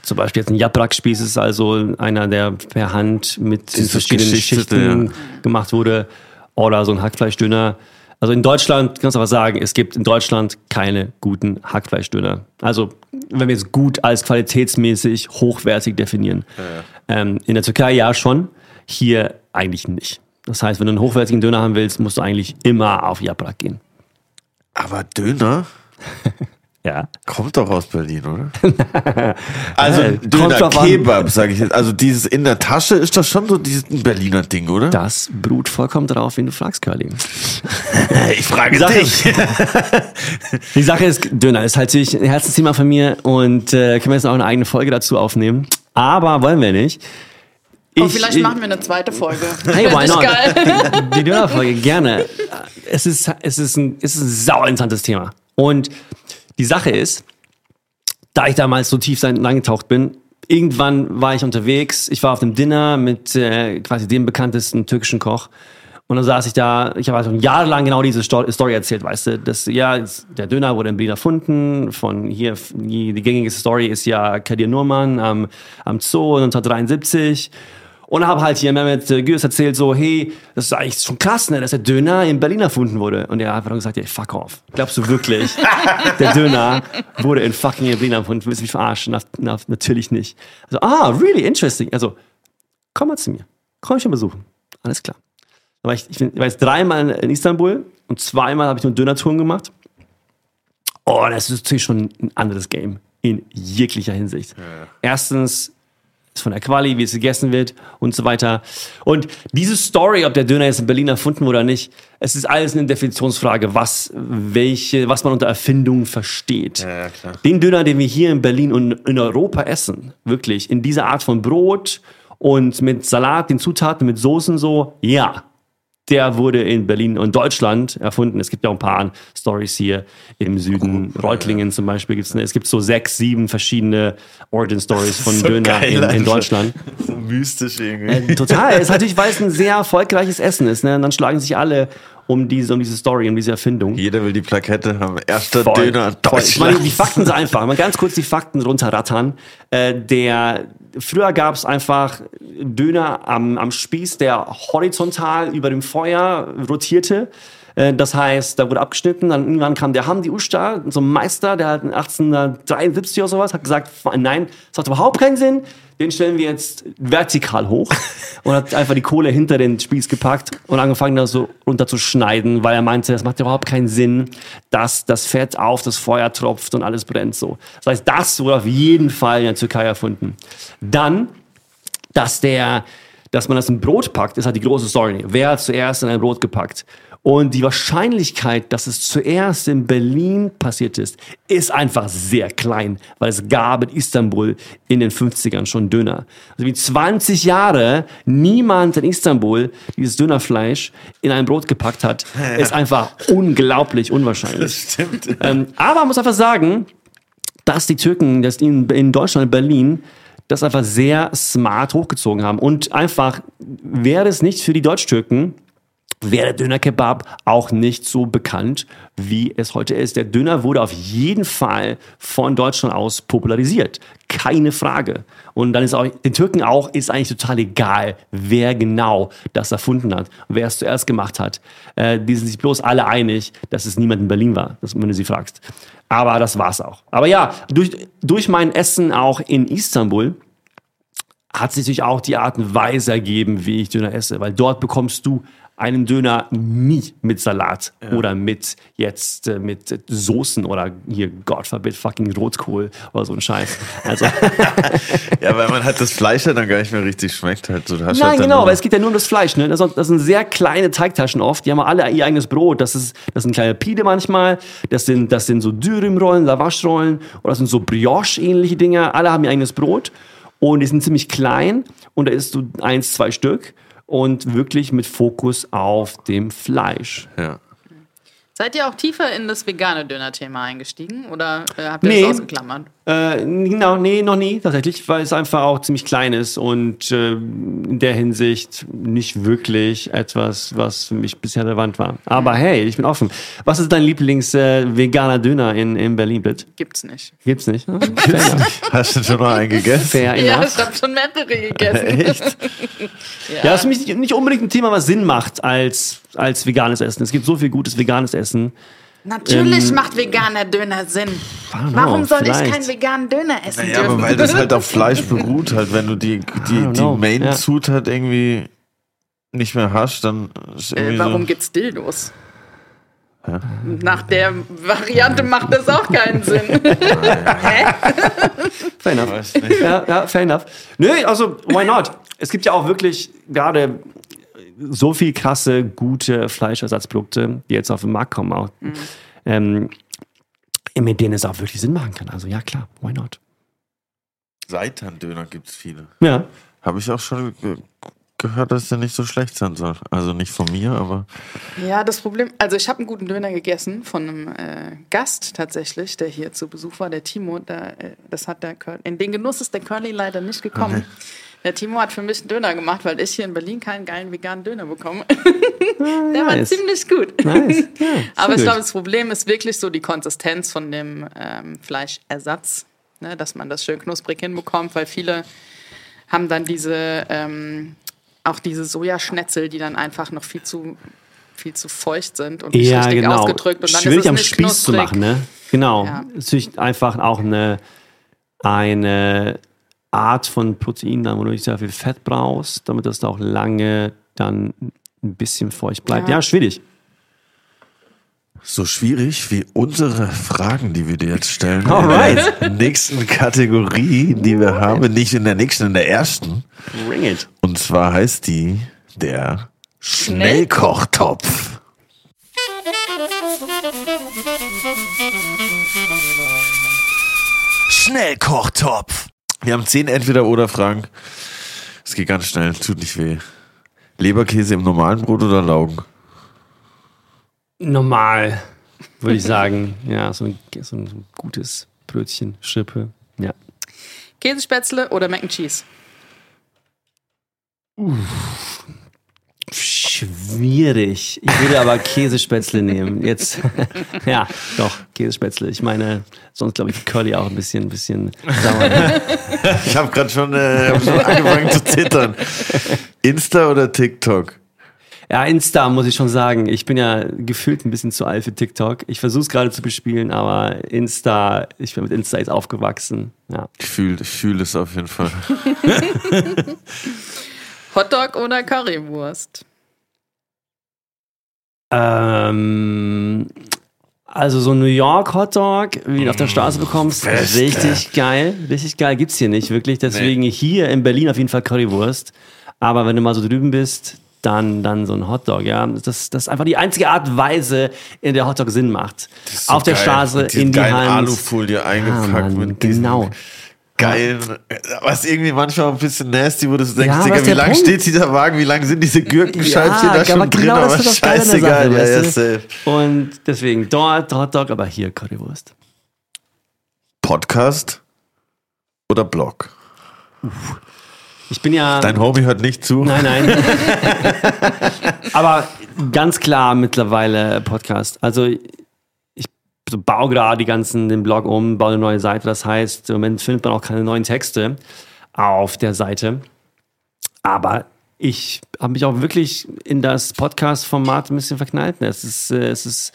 zum Beispiel jetzt ein Jabrak-Spieß ist, also einer, der per Hand mit in verschiedenen Schichten ja. gemacht wurde, oder so ein Hackfleischdöner. Also in Deutschland, kannst du aber sagen, es gibt in Deutschland keine guten Hackfleischdöner. Also wenn wir jetzt gut als qualitätsmäßig hochwertig definieren. Ähm, in der Türkei ja schon, hier eigentlich nicht. Das heißt, wenn du einen hochwertigen Döner haben willst, musst du eigentlich immer auf Jabrak gehen. Aber Döner (laughs) Ja. kommt doch aus Berlin, oder? (laughs) also Äh, Döner drauf. Kebab, sage ich jetzt. Also dieses in der Tasche ist das schon so dieses ein Berliner Ding, oder? Das beruht vollkommen darauf, wen du fragst, Curly. (laughs) Ich frage Die Sache, ist, (laughs) die Sache ist, Döner ist halt natürlich ein Herzensthema von mir und äh, können wir jetzt auch eine eigene Folge dazu aufnehmen. Aber wollen wir nicht. Oh, Ich- vielleicht ich- machen wir eine zweite Folge. Hey, why not? geil. Die Dönerfolge, gerne. Es ist, es ist ein, es ist ein sauer interessantes Thema. Und die Sache ist, da ich damals so tief reingetaucht bin, irgendwann war ich unterwegs, ich war auf einem Dinner mit äh, quasi dem bekanntesten türkischen Koch. Und dann saß ich da, ich habe also jahrelang genau diese Sto- Story erzählt, weißt du, dass, ja, der Döner wurde in Berlin erfunden, von hier, die, die gängige Story ist ja Kadir Nurman am, am Zoo 1973. Und habe halt hier Mehmet äh, Gürs erzählt, so, hey, das ist eigentlich schon krass, ne, dass der Döner in Berlin erfunden wurde. Und er hat einfach nur gesagt, ey, fuck off. Glaubst du wirklich, (laughs) der Döner wurde in fucking Berlin erfunden? Willst du mich verarschen? Na, na, natürlich nicht. Also, ah, really interesting. Also, komm mal zu mir. Komm mich mal besuchen. Alles klar. War ich, ich, bin, ich war jetzt dreimal in Istanbul und zweimal habe ich nur Döner-Touren gemacht. Oh, das ist natürlich schon ein anderes Game in jeglicher Hinsicht. Erstens ist von der Quali, wie es gegessen wird und so weiter. Und diese Story, ob der Döner jetzt in Berlin erfunden wurde oder nicht, es ist alles eine Definitionsfrage, was, welche, was man unter Erfindung versteht. Ja, klar. Den Döner, den wir hier in Berlin und in Europa essen, wirklich, in dieser Art von Brot und mit Salat, den Zutaten, mit Soßen so, ja, der wurde in Berlin und Deutschland erfunden. Es gibt ja auch ein paar Stories hier im Süden. Reutlingen zum Beispiel gibt's ne, es gibt so sechs, sieben verschiedene Origin Stories (laughs) von So Döner geil in, in. Deutschland. (laughs) So mystisch irgendwie. Total. Es ist natürlich, weil es ein sehr erfolgreiches Essen ist. Ne? Und dann schlagen sich alle um diese, um diese Story, um diese Erfindung. Jeder will die Plakette haben. Erster Voll, Döner voll. Ich meine, Deutschland. die Fakten sind einfach. Mal ganz kurz die Fakten runterrattern. Äh, der, früher gab es einfach Döner am, am Spieß, der horizontal über dem Feuer rotierte. Äh, Das heißt, da wurde abgeschnitten, dann irgendwann kam der Hamdi Usta, so ein Meister, der hat 1873 oder sowas, hat gesagt, nein, das hat überhaupt keinen Sinn, den stellen wir jetzt vertikal hoch (laughs) und hat einfach die Kohle hinter den Spieß gepackt und angefangen, das so runterzuschneiden, weil er meinte, das macht überhaupt keinen Sinn, dass das Fett auf das Feuer tropft und alles brennt so. Das heißt, das wurde auf jeden Fall in der Türkei erfunden. Dann, dass der, dass man das in Brot packt, ist halt die große Story. Wer hat zuerst in ein Brot gepackt? Und die Wahrscheinlichkeit, dass es zuerst in Berlin passiert ist, ist einfach sehr klein, weil es gab in Istanbul in den 50ern schon Döner. Also wie 20 Jahre niemand in Istanbul dieses Dönerfleisch in ein Brot gepackt hat, (laughs) ist einfach unglaublich unwahrscheinlich. Stimmt. Ähm, aber man muss einfach sagen, dass die Türken, dass die in, in Deutschland, in Berlin, das einfach sehr smart hochgezogen haben. Und einfach wäre es nicht für die Deutsch-Türken, wäre der Döner-Kebab auch nicht so bekannt, wie es heute ist. Der Döner wurde auf jeden Fall von Deutschland aus popularisiert. Keine Frage. Und dann ist auch, den Türken auch, ist eigentlich total egal, wer genau das erfunden hat, wer es zuerst gemacht hat. Äh, die sind sich bloß alle einig, dass es niemand in Berlin war, wenn du sie fragst. Aber das war's auch. Aber ja, durch, durch mein Essen auch in Istanbul, hat sich natürlich auch die Art und Weise ergeben, wie ich Döner esse, weil dort bekommst du einen Döner nie mit Salat oder mit jetzt äh, mit Soßen oder hier Gott verbit fucking Rotkohl oder so ein Scheiß. Also (laughs) Ja, weil man halt das Fleisch ja dann gar nicht mehr richtig schmeckt. Halt. Du hast Nein, halt genau, weil es geht ja nur um das Fleisch. Ne? Das, sind- das sind sehr kleine Teigtaschen oft. Die haben alle ihr eigenes Brot. Das, ist, das sind kleine Pide manchmal. Das sind, das sind so Dürümrollen, Lavaschrollen. Oder das sind so Brioche-ähnliche Dinge. Alle haben ihr eigenes Brot. Und die sind ziemlich klein. Und da isst du eins, zwei Stück. Und wirklich mit Fokus auf dem Fleisch. Ja. Seid ihr auch tiefer in das vegane Döner-Thema eingestiegen oder äh, habt ihr Nee. das ausgeklammert? Äh, genau, nee, noch nie tatsächlich, weil es einfach auch ziemlich klein ist und äh, in der Hinsicht nicht wirklich etwas, was für mich bisher relevant war. Aber hey, ich bin offen. Was ist dein Lieblings-veganer Döner in, in Berlin, bitte? Gibt's nicht. Gibt's nicht? (laughs) Hast du schon mal einen gegessen? Fair Ja, enough. ich habe schon mehrere gegessen. Echt? (laughs) Ja, das ist für mich nicht unbedingt ein Thema, was Sinn macht als, als veganes Essen. Es gibt so viel gutes veganes Essen. Natürlich macht veganer Döner Sinn. know, Warum soll ich vielleicht. keinen veganen Döner essen Ja, aber dürfen? weil das halt auf (laughs) Fleisch beruht, halt, wenn du die, die, die Main-Zutat irgendwie nicht mehr hast, dann ist äh, warum so. gibt's Dildos? Nach der Variante macht das auch keinen Sinn. (laughs) Hä? Fair enough. Ja, ja, fair enough. Nö, also, why not? Es gibt ja auch wirklich gerade so viel krasse, gute Fleischersatzprodukte, die jetzt auf den Markt kommen auch. Ähm, mit denen es auch wirklich Sinn machen kann. Also ja, klar, why not? Seitan-Döner gibt es viele. Ja. Habe ich auch schon ge gehört, dass der nicht so schlecht sein soll. Also nicht von mir, aber Ja, das Problem, also ich habe einen guten Döner gegessen von einem äh, Gast tatsächlich, der hier zu Besuch war, der Timo. Da, äh, das hat der Cur in den Genuss ist der Curly leider nicht gekommen. Der Timo hat für mich einen Döner gemacht, weil ich hier in Berlin keinen geilen veganen Döner bekomme. (laughs) der war nice. ziemlich gut. Nice. Ja, (laughs) Aber ich glaube, das Problem ist wirklich so die Konsistenz von dem ähm, Fleischersatz, ne, dass man das schön knusprig hinbekommt, weil viele haben dann diese, ähm, auch diese Sojaschnetzel, die dann einfach noch viel zu, viel zu feucht sind und nicht ja, richtig genau. ausgedrückt. Und dann Schwierig ist es am nicht Spieß zu knusprig. machen, ne? Genau. Ja. Es ist einfach auch eine, eine Art von Protein, da wo du nicht sehr viel Fett brauchst, damit das da auch lange dann ein bisschen feucht bleibt. Ja, Ja. schwierig. so schwierig wie unsere Fragen, die wir dir jetzt stellen. (laughs) Alright. In der nächsten Kategorie, die wir haben, nicht in der nächsten, in der ersten. Bring it. Und zwar heißt die der Schnellkochtopf. Schnellkochtopf. Wir haben zehn Entweder-Oder-Fragen. Es geht ganz schnell, tut nicht weh. Leberkäse im normalen Brot oder Laugen? Normal, würde ich sagen. (laughs) Ja, so ein, so ein gutes Brötchen, Schippe. Ja. Käsespätzle oder Mac and Cheese? Schwierig. Ich würde aber Käsespätzle nehmen. Jetzt, (laughs) ja, doch, Käsespätzle. Ich meine, sonst glaube ich Curly auch ein bisschen, ein bisschen sauer. (laughs) Ich habe gerade schon, äh, hab schon angefangen zu zittern. Insta oder TikTok? Ja, Insta muss ich schon sagen. Ich bin ja gefühlt ein bisschen zu alt für TikTok. Ich versuche es gerade zu bespielen, aber Insta, ich bin mit Insta jetzt aufgewachsen. Ja. Ich fühle ich fühl es auf jeden Fall. (laughs) Hotdog oder Currywurst? Ähm, also so ein New York Hotdog, wie du auf der Straße bekommst, Beste. richtig geil. Richtig geil gibt's hier nicht wirklich. Deswegen hier in Berlin auf jeden Fall Currywurst. Aber wenn du mal so drüben bist, dann, dann so ein Hotdog, ja. Das, das ist einfach die einzige Art und Weise, in der Hotdog Sinn macht. So auf der geil. Straße, in die Hand. Alufolie eingepackt Mann, mit diesen genau. geilen, was irgendwie manchmal ein bisschen nasty, wo du denkst, Ja, Digga, wie der lang Punkt? steht dieser Wagen, wie lang sind diese Gürkenscheibchen Ja, da schon aber drin, genau das aber das scheißegal, Sache, ja, ja, weißt du? safe. Und deswegen dort Hotdog, aber hier Currywurst. Podcast oder Blog? Ich bin ja. Dein Homie hört nicht zu. Nein, nein. (laughs) Aber ganz klar mittlerweile Podcast. Also ich baue gerade die ganzen, den Blog um, baue eine neue Seite. Das heißt, im Moment findet man auch keine neuen Texte auf der Seite. Aber ich habe mich auch wirklich in das Podcast-Format ein bisschen verknallt. Es ist, äh, es ist,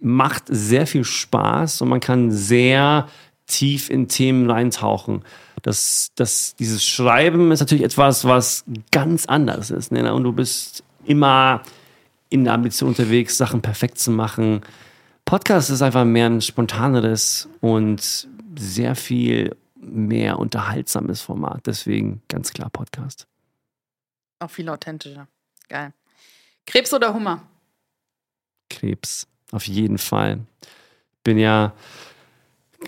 macht sehr viel Spaß und man kann sehr tief in Themen reintauchen. Das, das, dieses Schreiben ist natürlich etwas, was ganz anders ist. Ne? Und du bist immer in der Ambition unterwegs, Sachen perfekt zu machen. Podcast ist einfach mehr ein spontaneres und sehr viel mehr unterhaltsames Format. Deswegen ganz klar Podcast. Auch viel authentischer. Geil. Krebs oder Hummer? Krebs, auf jeden Fall. Bin ja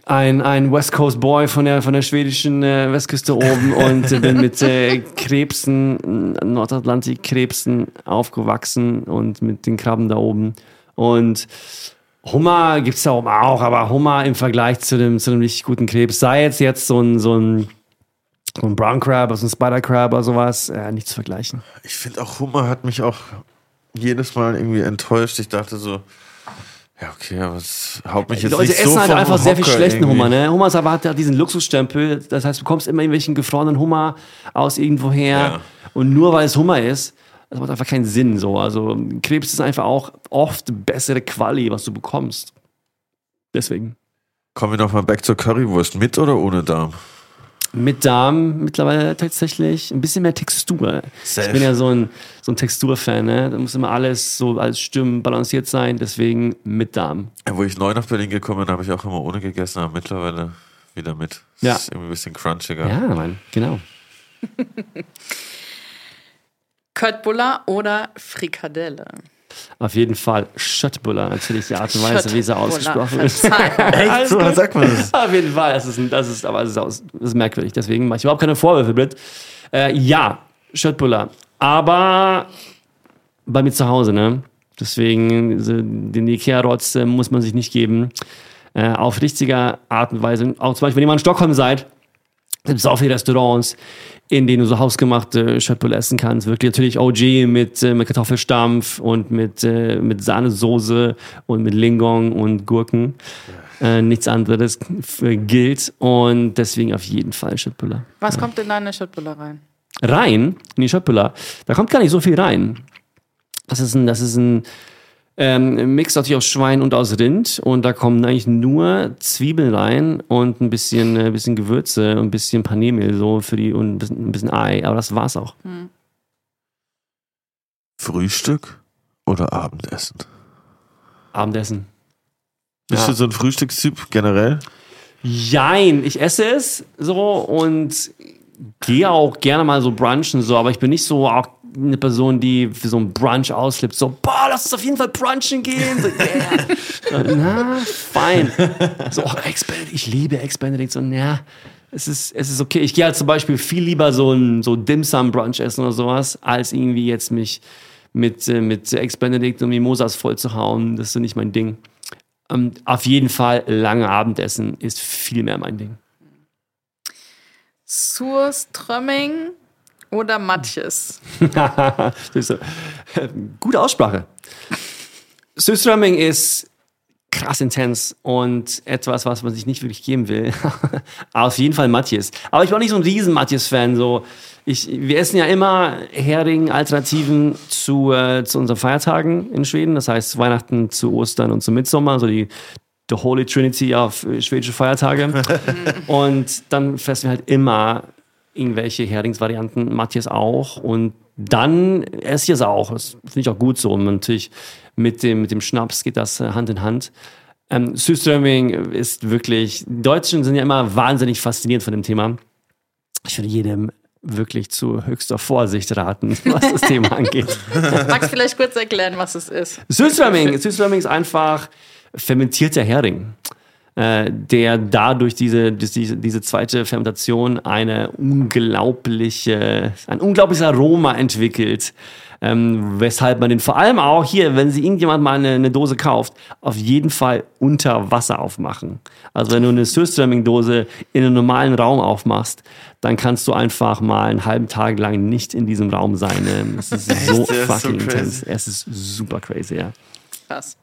ein, ein West Coast Boy von der, von der schwedischen äh, Westküste oben (laughs) und äh, bin mit äh, Krebsen, Nordatlantik-Krebsen aufgewachsen und mit den Krabben da oben. Und Hummer gibt es da oben auch, aber Hummer im Vergleich zu dem, zu dem richtig guten Krebs, sei jetzt jetzt so ein, so ein, so ein Brown Crab oder so ein Spider Crab oder sowas, äh, nicht zu vergleichen. Ich finde auch Hummer hat mich auch jedes Mal irgendwie enttäuscht. Ich dachte so, ja, okay, aber es haut mich Die jetzt Leute nicht essen so halt vom einfach sehr viel Hocker schlechten irgendwie. Hummer. Ne? Hummer ist aber hat ja diesen Luxusstempel. Das heißt, du bekommst immer irgendwelchen gefrorenen Hummer aus irgendwoher. Ja. Und nur weil es Hummer ist, das macht einfach keinen Sinn. So. Also Krebs ist einfach auch oft bessere Quali, was du bekommst. Deswegen. Kommen wir nochmal back zur Currywurst. Mit oder ohne Darm? Mit Darm mittlerweile tatsächlich ein bisschen mehr Textur. Safe. Ich bin ja so ein, so ein Texturfan. Ne? Da muss immer alles so als Stimmen balanciert sein. Deswegen mit Darm. Ja, wo ich neu nach Berlin gekommen bin, habe ich auch immer ohne gegessen, aber mittlerweile wieder mit. Das Ja. ist irgendwie ein bisschen crunchiger. Ja, Mann, genau. (laughs) Köttbullar oder Frikadelle? Auf jeden Fall Schöttbuller, natürlich die Art und Weise, wie sie ausgesprochen wird. Verzeihung. (laughs) Echt? So sagt man das. Auf jeden Fall, das ist, das ist, aber das ist, das ist merkwürdig. Deswegen mache ich überhaupt keine Vorwürfe mit. Äh, ja, Schöttbuller. Aber bei mir zu Hause, ne? Deswegen, den Ikea-Rotz äh, muss man sich nicht geben. Äh, auf richtiger Art und Weise. Auch zum Beispiel, wenn ihr mal in Stockholm seid, gibt es auch viele Restaurants, in denen du so hausgemachte Schöttbulle essen kannst. Wirklich natürlich OG mit, äh, mit Kartoffelstampf und mit, äh, mit Sahnesoße und mit Lingong und Gurken. Äh, nichts anderes gilt und deswegen auf jeden Fall Schöttbuller. Was kommt in deine Schöttbuller rein? Rein in die Schöttbuller, da kommt gar nicht so viel rein. Das ist ein, das ist ein ähm, Mix natürlich aus Schwein und aus Rind und da kommen eigentlich nur Zwiebeln rein und ein bisschen, äh, bisschen Gewürze und ein bisschen Paneermehl so für die und ein bisschen, ein bisschen Ei, aber das war's auch. Frühstück oder Abendessen? Abendessen. Bist Ja. du so ein Frühstückstyp generell? Jein, ich esse es so und gehe auch gerne mal so brunchen so, aber ich bin nicht so auch eine Person, die für so ein Brunch ausflippt, so, boah, lass uns auf jeden Fall brunchen gehen. So, yeah. (laughs) so, na, fein. So, oh, Ex Benedict, ich liebe Ex Benedict. So, ja, es ist, es ist okay. Ich gehe halt zum Beispiel viel lieber so ein so Dim Sum Brunch essen oder sowas, als irgendwie jetzt mich mit, äh, mit Ex Benedict und Mimosas voll zu hauen. Das ist nicht mein Ding. Ähm, auf jeden Fall lange Abendessen ist viel mehr mein Ding. Surströmming oder Matjes? (laughs) Gute Aussprache. Süßramming ist krass intens und etwas, was man sich nicht wirklich geben will. (laughs) Auf jeden Fall Matthias. Aber ich war nicht so ein riesen Matthias-Fan. So. Ich, wir essen ja immer Hering-Alternativen zu, äh, zu unseren Feiertagen in Schweden. Das heißt Weihnachten zu Ostern und zu Mitsommer, so die The Holy Trinity auf äh, schwedische Feiertage. (laughs) und dann fressen wir halt immer irgendwelche Heringsvarianten, Matthias auch. Und dann esse ich es auch. Das finde ich auch gut so. Und natürlich mit dem, mit dem Schnaps geht das äh, Hand in Hand. Ähm, Süßströmming ist wirklich, die Deutschen sind ja immer wahnsinnig fasziniert von dem Thema. Ich würde jedem wirklich zu höchster Vorsicht raten, (laughs) was das Thema angeht. Magst du vielleicht kurz erklären, was es ist? Süßströmming ist einfach fermentierter Hering. Äh, der dadurch diese, diese, diese zweite Fermentation eine unglaubliche, ein unglaubliches Aroma entwickelt. Ähm, weshalb man den vor allem auch hier, wenn sie irgendjemand mal eine, eine, Dose kauft, auf jeden Fall unter Wasser aufmachen. Also wenn du eine Surströmming-Dose in einem normalen Raum aufmachst, dann kannst du einfach mal einen halben Tag lang nicht in diesem Raum sein. Ähm, es ist (laughs) so fucking so intens. Es ist super crazy, ja. Krass.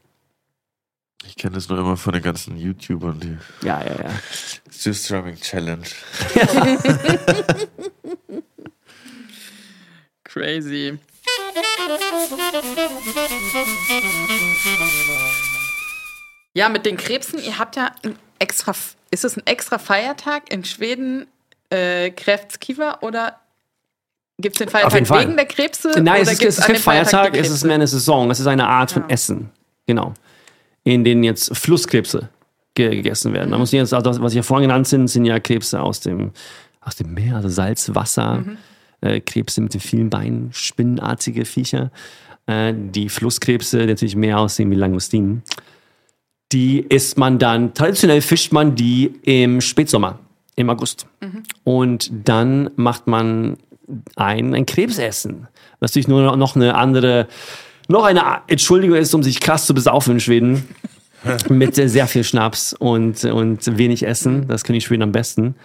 Ich kenne das nur immer von den ganzen YouTubern, die. Ja, ja, ja. Surströmming Challenge. (laughs) Crazy. Ja, mit den Krebsen, ihr habt ja ein extra, ist es ein extra Feiertag in Schweden, äh, Kräftskiva oder gibt es den Feiertag wegen der Krebse? Nein, es ist, es ist kein Feiertag, es ist mehr eine Saison, es ist eine Art von ja. Essen. Genau. In denen jetzt Flusskrebse gegessen werden. Mhm. Da muss ich jetzt, also, was ich ja vorhin genannt sind, sind ja Krebse aus dem, aus dem Meer, also Salz, Wasser. Mhm äh, Krebse mit den vielen Beinen, spinnenartige Viecher. Äh, die Flusskrebse, die natürlich mehr aussehen wie Langustinen. Die isst man dann, traditionell fischt man die im Spätsommer, im August. Mhm. Und dann macht man ein, ein Krebsessen. Was natürlich nur noch eine andere, noch eine Entschuldigung ist, um sich krass zu besaufen in Schweden. (laughs) mit sehr viel Schnaps und, und wenig Essen. Das können die Schweden am besten.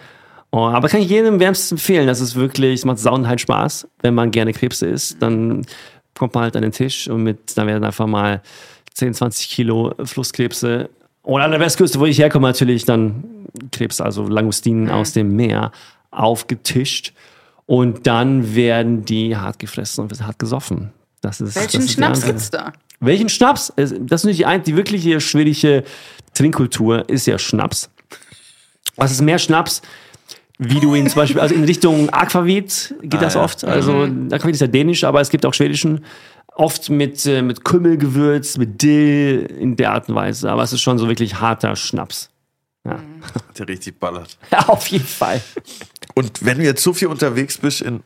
Oh, aber kann ich jedem wärmstens empfehlen. Das ist wirklich, es macht Sauen halt Spaß. Wenn man gerne Krebse isst, dann kommt man halt an den Tisch und mit, da werden einfach mal 10, 20 Kilo Flusskrebse. Und an der Westküste, wo ich herkomme, natürlich dann Krebs, also Langustinen mhm. aus dem Meer, aufgetischt. Und dann werden die hart gefressen und hart gesoffen. Das ist, Welchen das ist Schnaps gibt's da? Welchen Schnaps? Das ist nicht die, die wirkliche schwedische Trinkkultur, ist ja Schnaps. Was ist mehr Schnaps? wie du ihn zum Beispiel, also in Richtung Aquavit geht ah, das ja. oft. Also mhm. Aquavit ist ja dänisch, aber es gibt auch schwedischen. Oft mit, äh, mit Kümmelgewürz, mit Dill in der Art und Weise. Aber es ist schon so wirklich harter Schnaps. Ja. (laughs) Der richtig ballert. (laughs) Ja, auf jeden Fall. Und wenn du jetzt so viel unterwegs bist in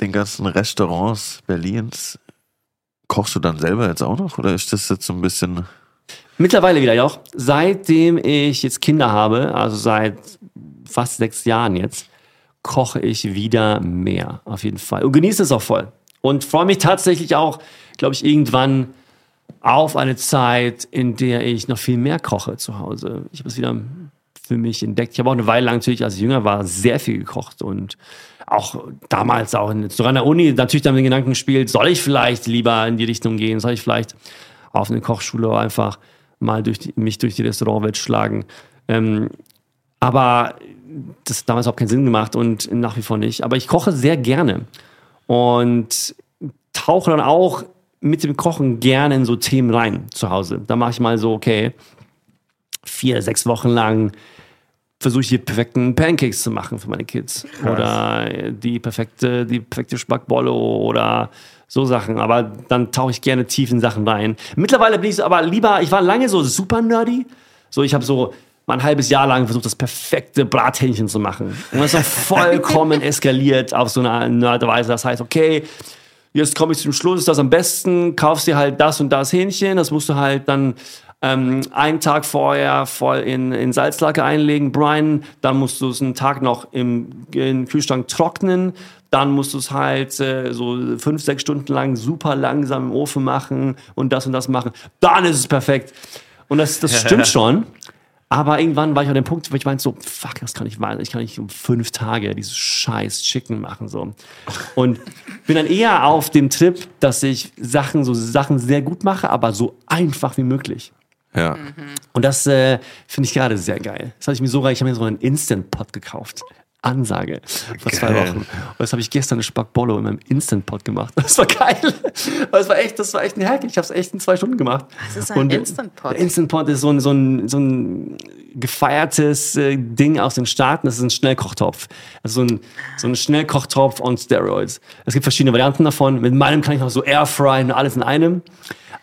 den ganzen Restaurants Berlins, kochst du dann selber jetzt auch noch? Oder ist das jetzt so ein bisschen. Mittlerweile wieder, ja auch. Seitdem ich jetzt Kinder habe, also seit fast sechs Jahren jetzt, koche ich wieder mehr, auf jeden Fall. Und genieße es auch voll. Und freue mich tatsächlich auch, glaube ich, irgendwann auf eine Zeit, in der ich noch viel mehr koche zu Hause. Ich habe es wieder für mich entdeckt. Ich habe auch eine Weile lang natürlich, als ich jünger war, sehr viel gekocht und auch damals auch in, sogar an der Uni natürlich dann den Gedanken gespielt, soll ich vielleicht lieber in die Richtung gehen, soll ich vielleicht auf eine Kochschule einfach mal durch die, mich durch die Restaurantwelt schlagen. Ähm, aber das hat damals überhaupt keinen Sinn gemacht und nach wie vor nicht. Aber ich koche sehr gerne und tauche dann auch mit dem Kochen gerne in so Themen rein zu Hause. Da mache ich mal so, okay, vier, sechs Wochen lang versuche ich die perfekten Pancakes zu machen für meine Kids. Krass. Oder die perfekte, die perfekte Spackbolle oder so Sachen. Aber dann tauche ich gerne tief in Sachen rein. Mittlerweile bin ich so, aber lieber, ich war lange so super nerdy. So, ich habe so mal ein halbes Jahr lang versucht, das perfekte Brathähnchen zu machen. Und das ist (laughs) vollkommen eskaliert auf so eine Nerdweise. Das heißt, okay, jetzt komme ich zum Schluss, ist das am besten, kaufst dir halt das und das Hähnchen, das musst du halt dann ähm, einen Tag vorher voll in, in Salzlake einlegen, brinen, dann musst du es einen Tag noch im, im Kühlschrank trocknen, dann musst du es halt äh, so fünf, sechs Stunden lang super langsam im Ofen machen und das und das machen. Dann ist es perfekt. Und das, das (laughs) stimmt schon. Aber irgendwann war ich an dem Punkt, wo ich meinte so, fuck, das kann ich mal, ich kann nicht um fünf Tage dieses scheiß Chicken machen, so. Und bin dann eher auf dem Trip, dass ich Sachen, so Sachen sehr gut mache, aber so einfach wie möglich. Ja. Und das äh, finde ich gerade sehr geil. Das habe ich mir sogar, ich habe mir so einen Instant Pot gekauft. Ansage vor zwei Wochen. Und das habe ich gestern eine Spackbollo in meinem Instant Pot gemacht. Das war geil. Das war echt, das war echt ein Hack. Ich habe es echt in zwei Stunden gemacht. Was ist ein und Instant Pot? Instant Pot ist so ein, so ein, so ein gefeiertes äh, Ding aus den Staaten. Das ist ein Schnellkochtopf. Also so ein, so ein Schnellkochtopf on Steroids. Es gibt verschiedene Varianten davon. Mit meinem kann ich noch so Airfryen und alles in einem.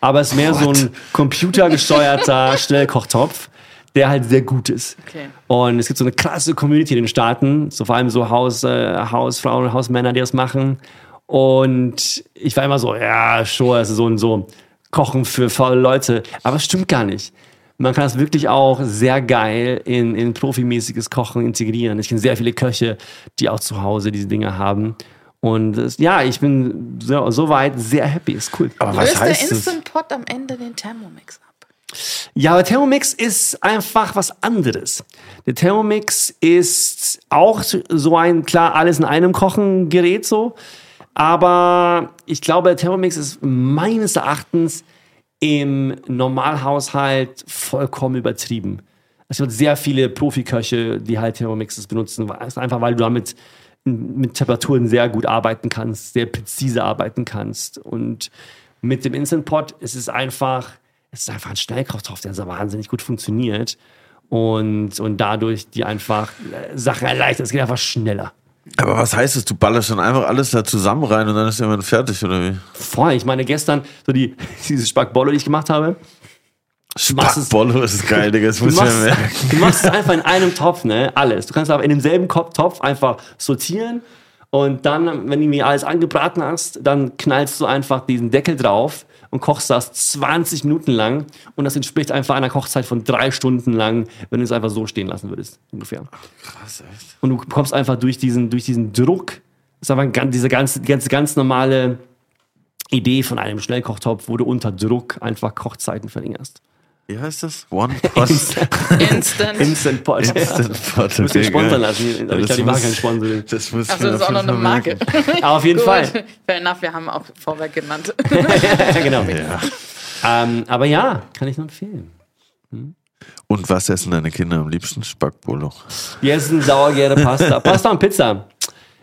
Aber es ist mehr What? so ein computergesteuerter (laughs) Schnellkochtopf der halt sehr gut ist. Okay. Und es gibt so eine krasse Community in den Staaten, so vor allem so Haus, äh, Hausfrauen und Hausmänner, die das machen. Und ich war immer so, ja, schon, also so und so Kochen für faule Leute. Aber es stimmt gar nicht. Man kann das wirklich auch sehr geil in, in profimäßiges Kochen integrieren. Ich kenne sehr viele Köche, die auch zu Hause diese Dinge haben. Und ja, ich bin so, soweit sehr happy. Ist cool. Aber was Löst der heißt das? Instant Pot am Ende den Thermomix ab? Ja, aber Thermomix ist einfach was anderes. Der Thermomix ist auch so ein, klar, alles in einem Kochen Gerät so. Aber ich glaube, der Thermomix ist meines Erachtens im Normalhaushalt vollkommen übertrieben. Es gibt sehr viele Profiköche, die halt Thermomixes benutzen, einfach weil du damit mit Temperaturen sehr gut arbeiten kannst, sehr präzise arbeiten kannst. Und mit dem Instant Pot ist es einfach, es ist einfach ein Schnellkochtopf, der so wahnsinnig gut funktioniert. Und, und dadurch die einfach äh, Sachen erleichtert. Es geht einfach schneller. Aber was heißt das? Du ballerst dann einfach alles da zusammen rein und dann ist irgendwann fertig, oder wie? Voll. Ich meine, gestern, so die, (laughs) diese Spackbolle, die ich gemacht habe, machst es- Spackbollo ist geil, Digga. Das Du muss ich ja machst, merken. du machst es einfach in einem Topf, ne? Alles. Du kannst aber in demselben Topf einfach sortieren und dann, wenn du mir alles angebraten hast, dann knallst du einfach diesen Deckel drauf und kochst das 20 Minuten lang und das entspricht einfach einer Kochzeit von drei Stunden lang, wenn du es einfach so stehen lassen würdest, ungefähr. Krass, echt. Und du kommst einfach durch diesen, durch diesen Druck, das ist einfach ein ganz, diese ganze, ganz, ganz normale Idee von einem Schnellkochtopf, wo du unter Druck einfach Kochzeiten verringerst. Wie heißt das? One Pot. (laughs) Instant. Instant Pot. Instant Pot. Du musst mich okay, sponsern geil. lassen. Aber Ja, ich das glaube, die machen muss- kein Sponsoring. Das muss Achso, das ist auch noch eine Marke. (laughs) Aber auf jeden Fall. Fair enough, wir haben auch Vorwerk genannt. (laughs) ja, genau. Ja. Ähm, aber ja, kann ich nur empfehlen. Und was essen deine Kinder am liebsten? Spackbollo. Die essen sauergäre Pasta. Pasta und Pizza.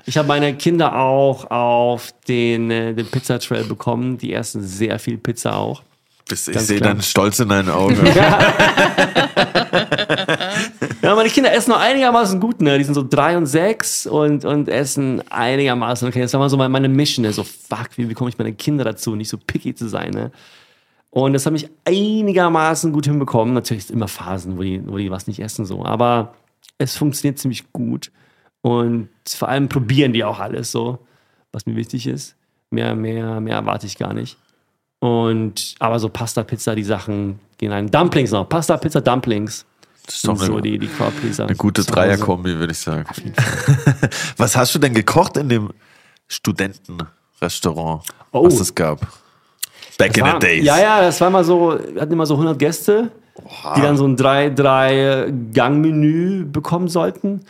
Ich habe meine Kinder auch auf den, äh, den Pizza-Trail bekommen. Die essen sehr viel Pizza auch. Bis- Ich sehe deinen Stolz in deinen Augen. (laughs) (laughs) Ja, meine Kinder essen noch einigermaßen gut, ne? Die sind so drei und sechs und, und essen einigermaßen okay. Das war mal so meine Mission, ne? So, fuck, wie bekomme ich meine Kinder dazu, nicht so picky zu sein, ne? Und das habe ich einigermaßen gut hinbekommen. Natürlich ist immer Phasen, wo die, wo die was nicht essen, so. Aber es funktioniert ziemlich gut. Und vor allem probieren die auch alles so, was mir wichtig ist. Mehr, mehr, mehr erwarte ich gar nicht. Und, aber so Pasta, Pizza, die Sachen gehen ein. Dumplings noch. Pasta, Pizza, Dumplings. Das ist doch eine, so die, die eine gute. Dreierkombi, würde ich sagen. (laughs) Was hast du denn gekocht in dem Studentenrestaurant, Oh. was es gab? Back in War- the days. Ja, ja, das war mal so, wir hatten immer so 100 Gäste, die dann so ein 3-3-Gang-Menü bekommen sollten.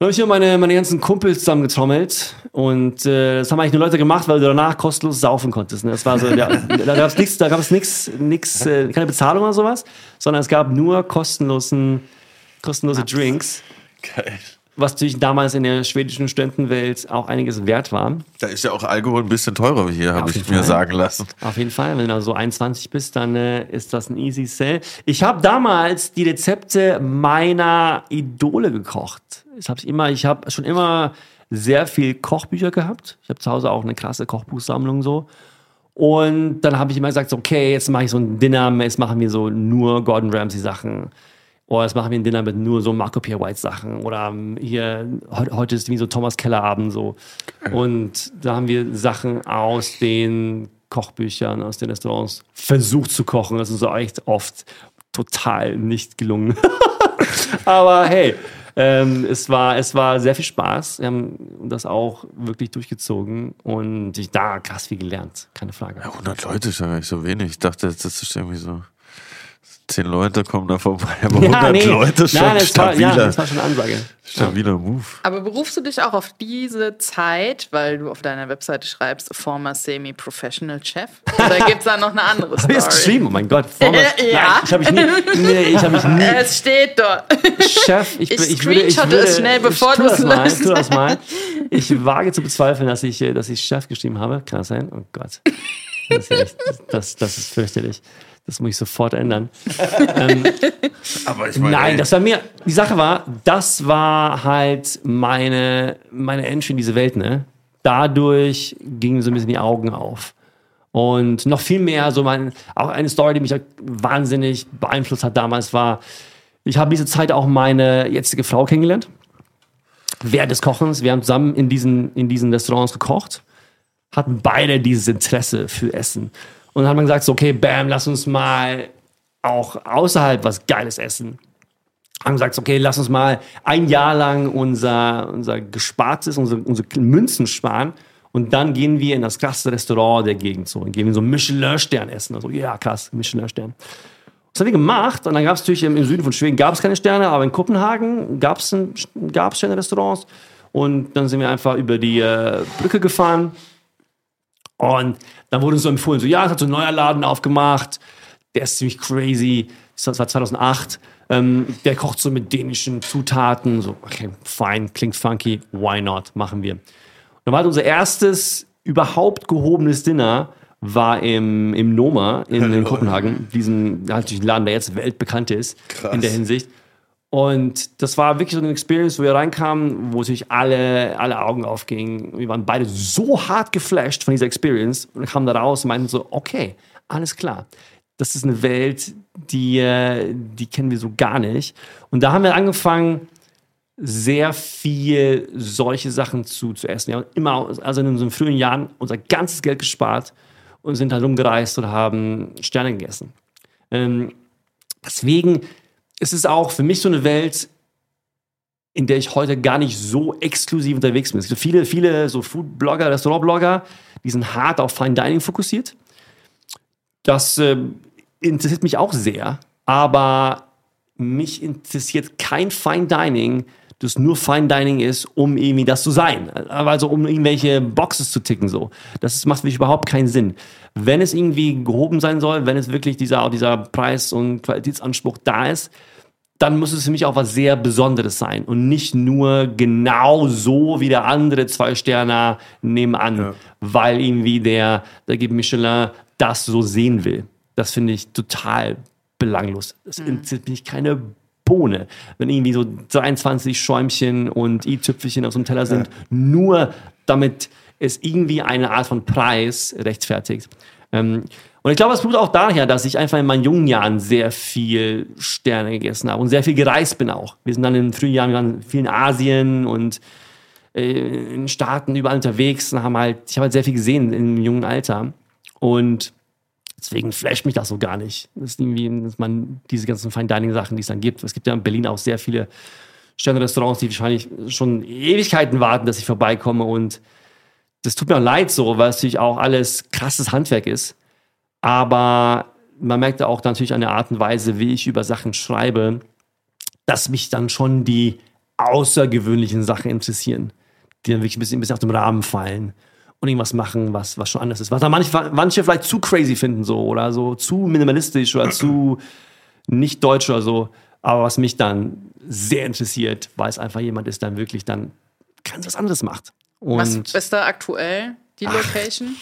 Dann habe ich hier meine, meine ganzen Kumpels zusammengetrommelt und äh, das haben eigentlich nur Leute gemacht, weil du danach kostenlos saufen konntest. Ne? Das war so, der, (laughs) da gab es nichts, da gab es nichts, nichts, äh, keine Bezahlung oder sowas, sondern es gab nur kostenlosen, kostenlose Drinks, Geil. Was natürlich damals in der schwedischen Studentenwelt auch einiges wert war. Da ist ja auch Alkohol ein bisschen teurer wie hier, habe ich jeden mir Fall. sagen lassen. Auf jeden Fall, wenn du so 21 bist, dann äh, ist das ein easy sell. Ich habe damals die Rezepte meiner Idole gekocht. Ich habe immer, ich habe schon immer sehr viel Kochbücher gehabt. Ich habe zu Hause auch eine krasse Kochbuchsammlung so. Und dann habe ich immer gesagt, so, okay, jetzt mache ich so ein Dinner, jetzt machen wir so nur Gordon Ramsay Sachen. Oder jetzt machen wir ein Dinner mit nur so Marco Pierre White Sachen. Oder ähm, hier, heu- heute ist wie so Thomas Keller Abend so. Und da haben wir Sachen aus den Kochbüchern, aus den Restaurants versucht zu kochen. Das ist so echt oft total nicht gelungen. (laughs) Aber hey, ähm, es, war, es war sehr viel Spaß. Wir haben das auch wirklich durchgezogen und ich da krass viel gelernt. Keine Frage. 100 Leute ist ja gar nicht so wenig. Ich dachte, das ist irgendwie so. Zehn Leute kommen da vorbei, aber 100 Leute schon Nein, das war, stabiler, ja, das war schon eine Ansage. stabiler Move. Aber berufst du dich auch auf diese Zeit, weil du auf deiner Webseite schreibst, former semi-professional Chef? Oder (laughs) gibt es da noch eine andere Hab ich Story? geschrieben? Oh mein Gott. Former, (laughs) Ja. Nein, ich habe mich nie, nee, ich habe mich nie Es steht dort. Chef, ich, Ich bin- ich würde, ich screenshotte würde, es schnell, bevor tu du das es mal, löst. tu das mal. Ich wage zu bezweifeln, dass ich, äh, dass ich Chef geschrieben habe. Kann das sein? Oh Gott. Das ist, ja echt, das, das ist fürchterlich. Das muss ich sofort ändern. (laughs) Aber ich meine, Nein, das war mir, die Sache war, das war halt meine, meine Entry in diese Welt, ne? Dadurch gingen so ein bisschen die Augen auf. Und noch viel mehr, so mein, auch eine Story, die mich halt wahnsinnig beeinflusst hat damals, war, ich habe diese Zeit auch meine jetzige Frau kennengelernt. Während des Kochens, wir haben zusammen in diesen, in diesen Restaurants gekocht, hatten beide dieses Interesse für Essen. Und dann hat man gesagt, so, okay, bam, lass uns mal auch außerhalb was Geiles essen. Haben gesagt, okay, lass uns mal ein Jahr lang unser, unser Gespartes, unsere, unsere Münzen sparen. Und dann gehen wir in das krasseste Restaurant der Gegend so und gehen wir so Michelin-Stern essen. Also, ja, krass, Michelin-Stern. Das haben wir gemacht und dann gab es natürlich im, Süden von Schweden gab keine Sterne, aber in Kopenhagen gab es Sterne-Restaurants und dann sind wir einfach über die äh, Brücke gefahren und dann wurde uns so empfohlen, so ja, es hat so ein neuer Laden aufgemacht, der ist ziemlich crazy, das war 2008, ähm, der kocht so mit dänischen Zutaten, so okay, fein, klingt funky, why not, machen wir. Und dann war halt unser erstes überhaupt gehobenes Dinner war im, im Noma in, in Kopenhagen, diesem natürlich Laden, der jetzt weltbekannt ist Krass. in der Hinsicht. Und das war wirklich so eine Experience, wo wir reinkamen, wo sich alle, alle Augen aufgingen. Wir waren beide so hart geflasht von dieser Experience und kamen da raus und meinten so, okay, alles klar. Das ist eine Welt, die, äh, die kennen wir so gar nicht. Und da haben wir angefangen, sehr viel solche Sachen zu, zu essen. Wir haben immer, also in unseren frühen Jahren, unser ganzes Geld gespart und sind halt rumgereist und haben Sterne gegessen. Ähm, deswegen ist es auch für mich so eine Welt, in der ich heute gar nicht so exklusiv unterwegs bin. Es gibt viele, viele so Food-Blogger, Restaurant-Blogger, die sind hart auf Fine Dining fokussiert. Das äh, interessiert mich auch sehr, aber mich interessiert kein Fine Dining, das nur Fine Dining ist, um irgendwie das zu sein. Also um irgendwelche Boxes zu ticken so. Das macht für mich überhaupt keinen Sinn. Wenn es irgendwie gehoben sein soll, wenn es wirklich dieser, dieser Preis- und Qualitätsanspruch da ist, dann muss es für mich auch was sehr Besonderes sein und nicht nur genau so wie der andere zwei Sterne nebenan, Ja. weil irgendwie der, der gibt Michelin das so sehen will. Das finde ich total belanglos. Das interessiert mich keine Bohne. Wenn irgendwie so 23 Schäumchen und i-Tüpfelchen auf so einem Teller sind, nur damit es irgendwie eine Art von Preis rechtfertigt. Ähm, und ich glaube, es kommt auch daher, dass ich einfach in meinen jungen Jahren sehr viel Sterne gegessen habe und sehr viel gereist bin auch. Wir sind dann in frühen Jahren, wir waren viel in Asien und äh, in Staaten überall unterwegs und haben halt, ich habe halt sehr viel gesehen im jungen Alter. Und deswegen flasht mich das so gar nicht. Das ist irgendwie, dass man diese ganzen Fine Dining Sachen, die es dann gibt. Es gibt ja in Berlin auch sehr viele Sterne-Restaurants, die wahrscheinlich schon Ewigkeiten warten, dass ich vorbeikomme und das tut mir auch leid so, weil es natürlich auch alles krasses Handwerk ist. Aber man merkt auch natürlich an der Art und Weise, wie ich über Sachen schreibe, dass mich dann schon die außergewöhnlichen Sachen interessieren, die dann wirklich ein bisschen, ein bisschen auf den Rahmen fallen und irgendwas machen, was, was schon anders ist. Was dann manche, manche vielleicht zu crazy finden so oder so zu minimalistisch oder zu nicht deutsch oder so. Aber was mich dann sehr interessiert, weil es einfach jemand ist, der wirklich dann ganz was anderes macht. Und Was ist da aktuell die Location?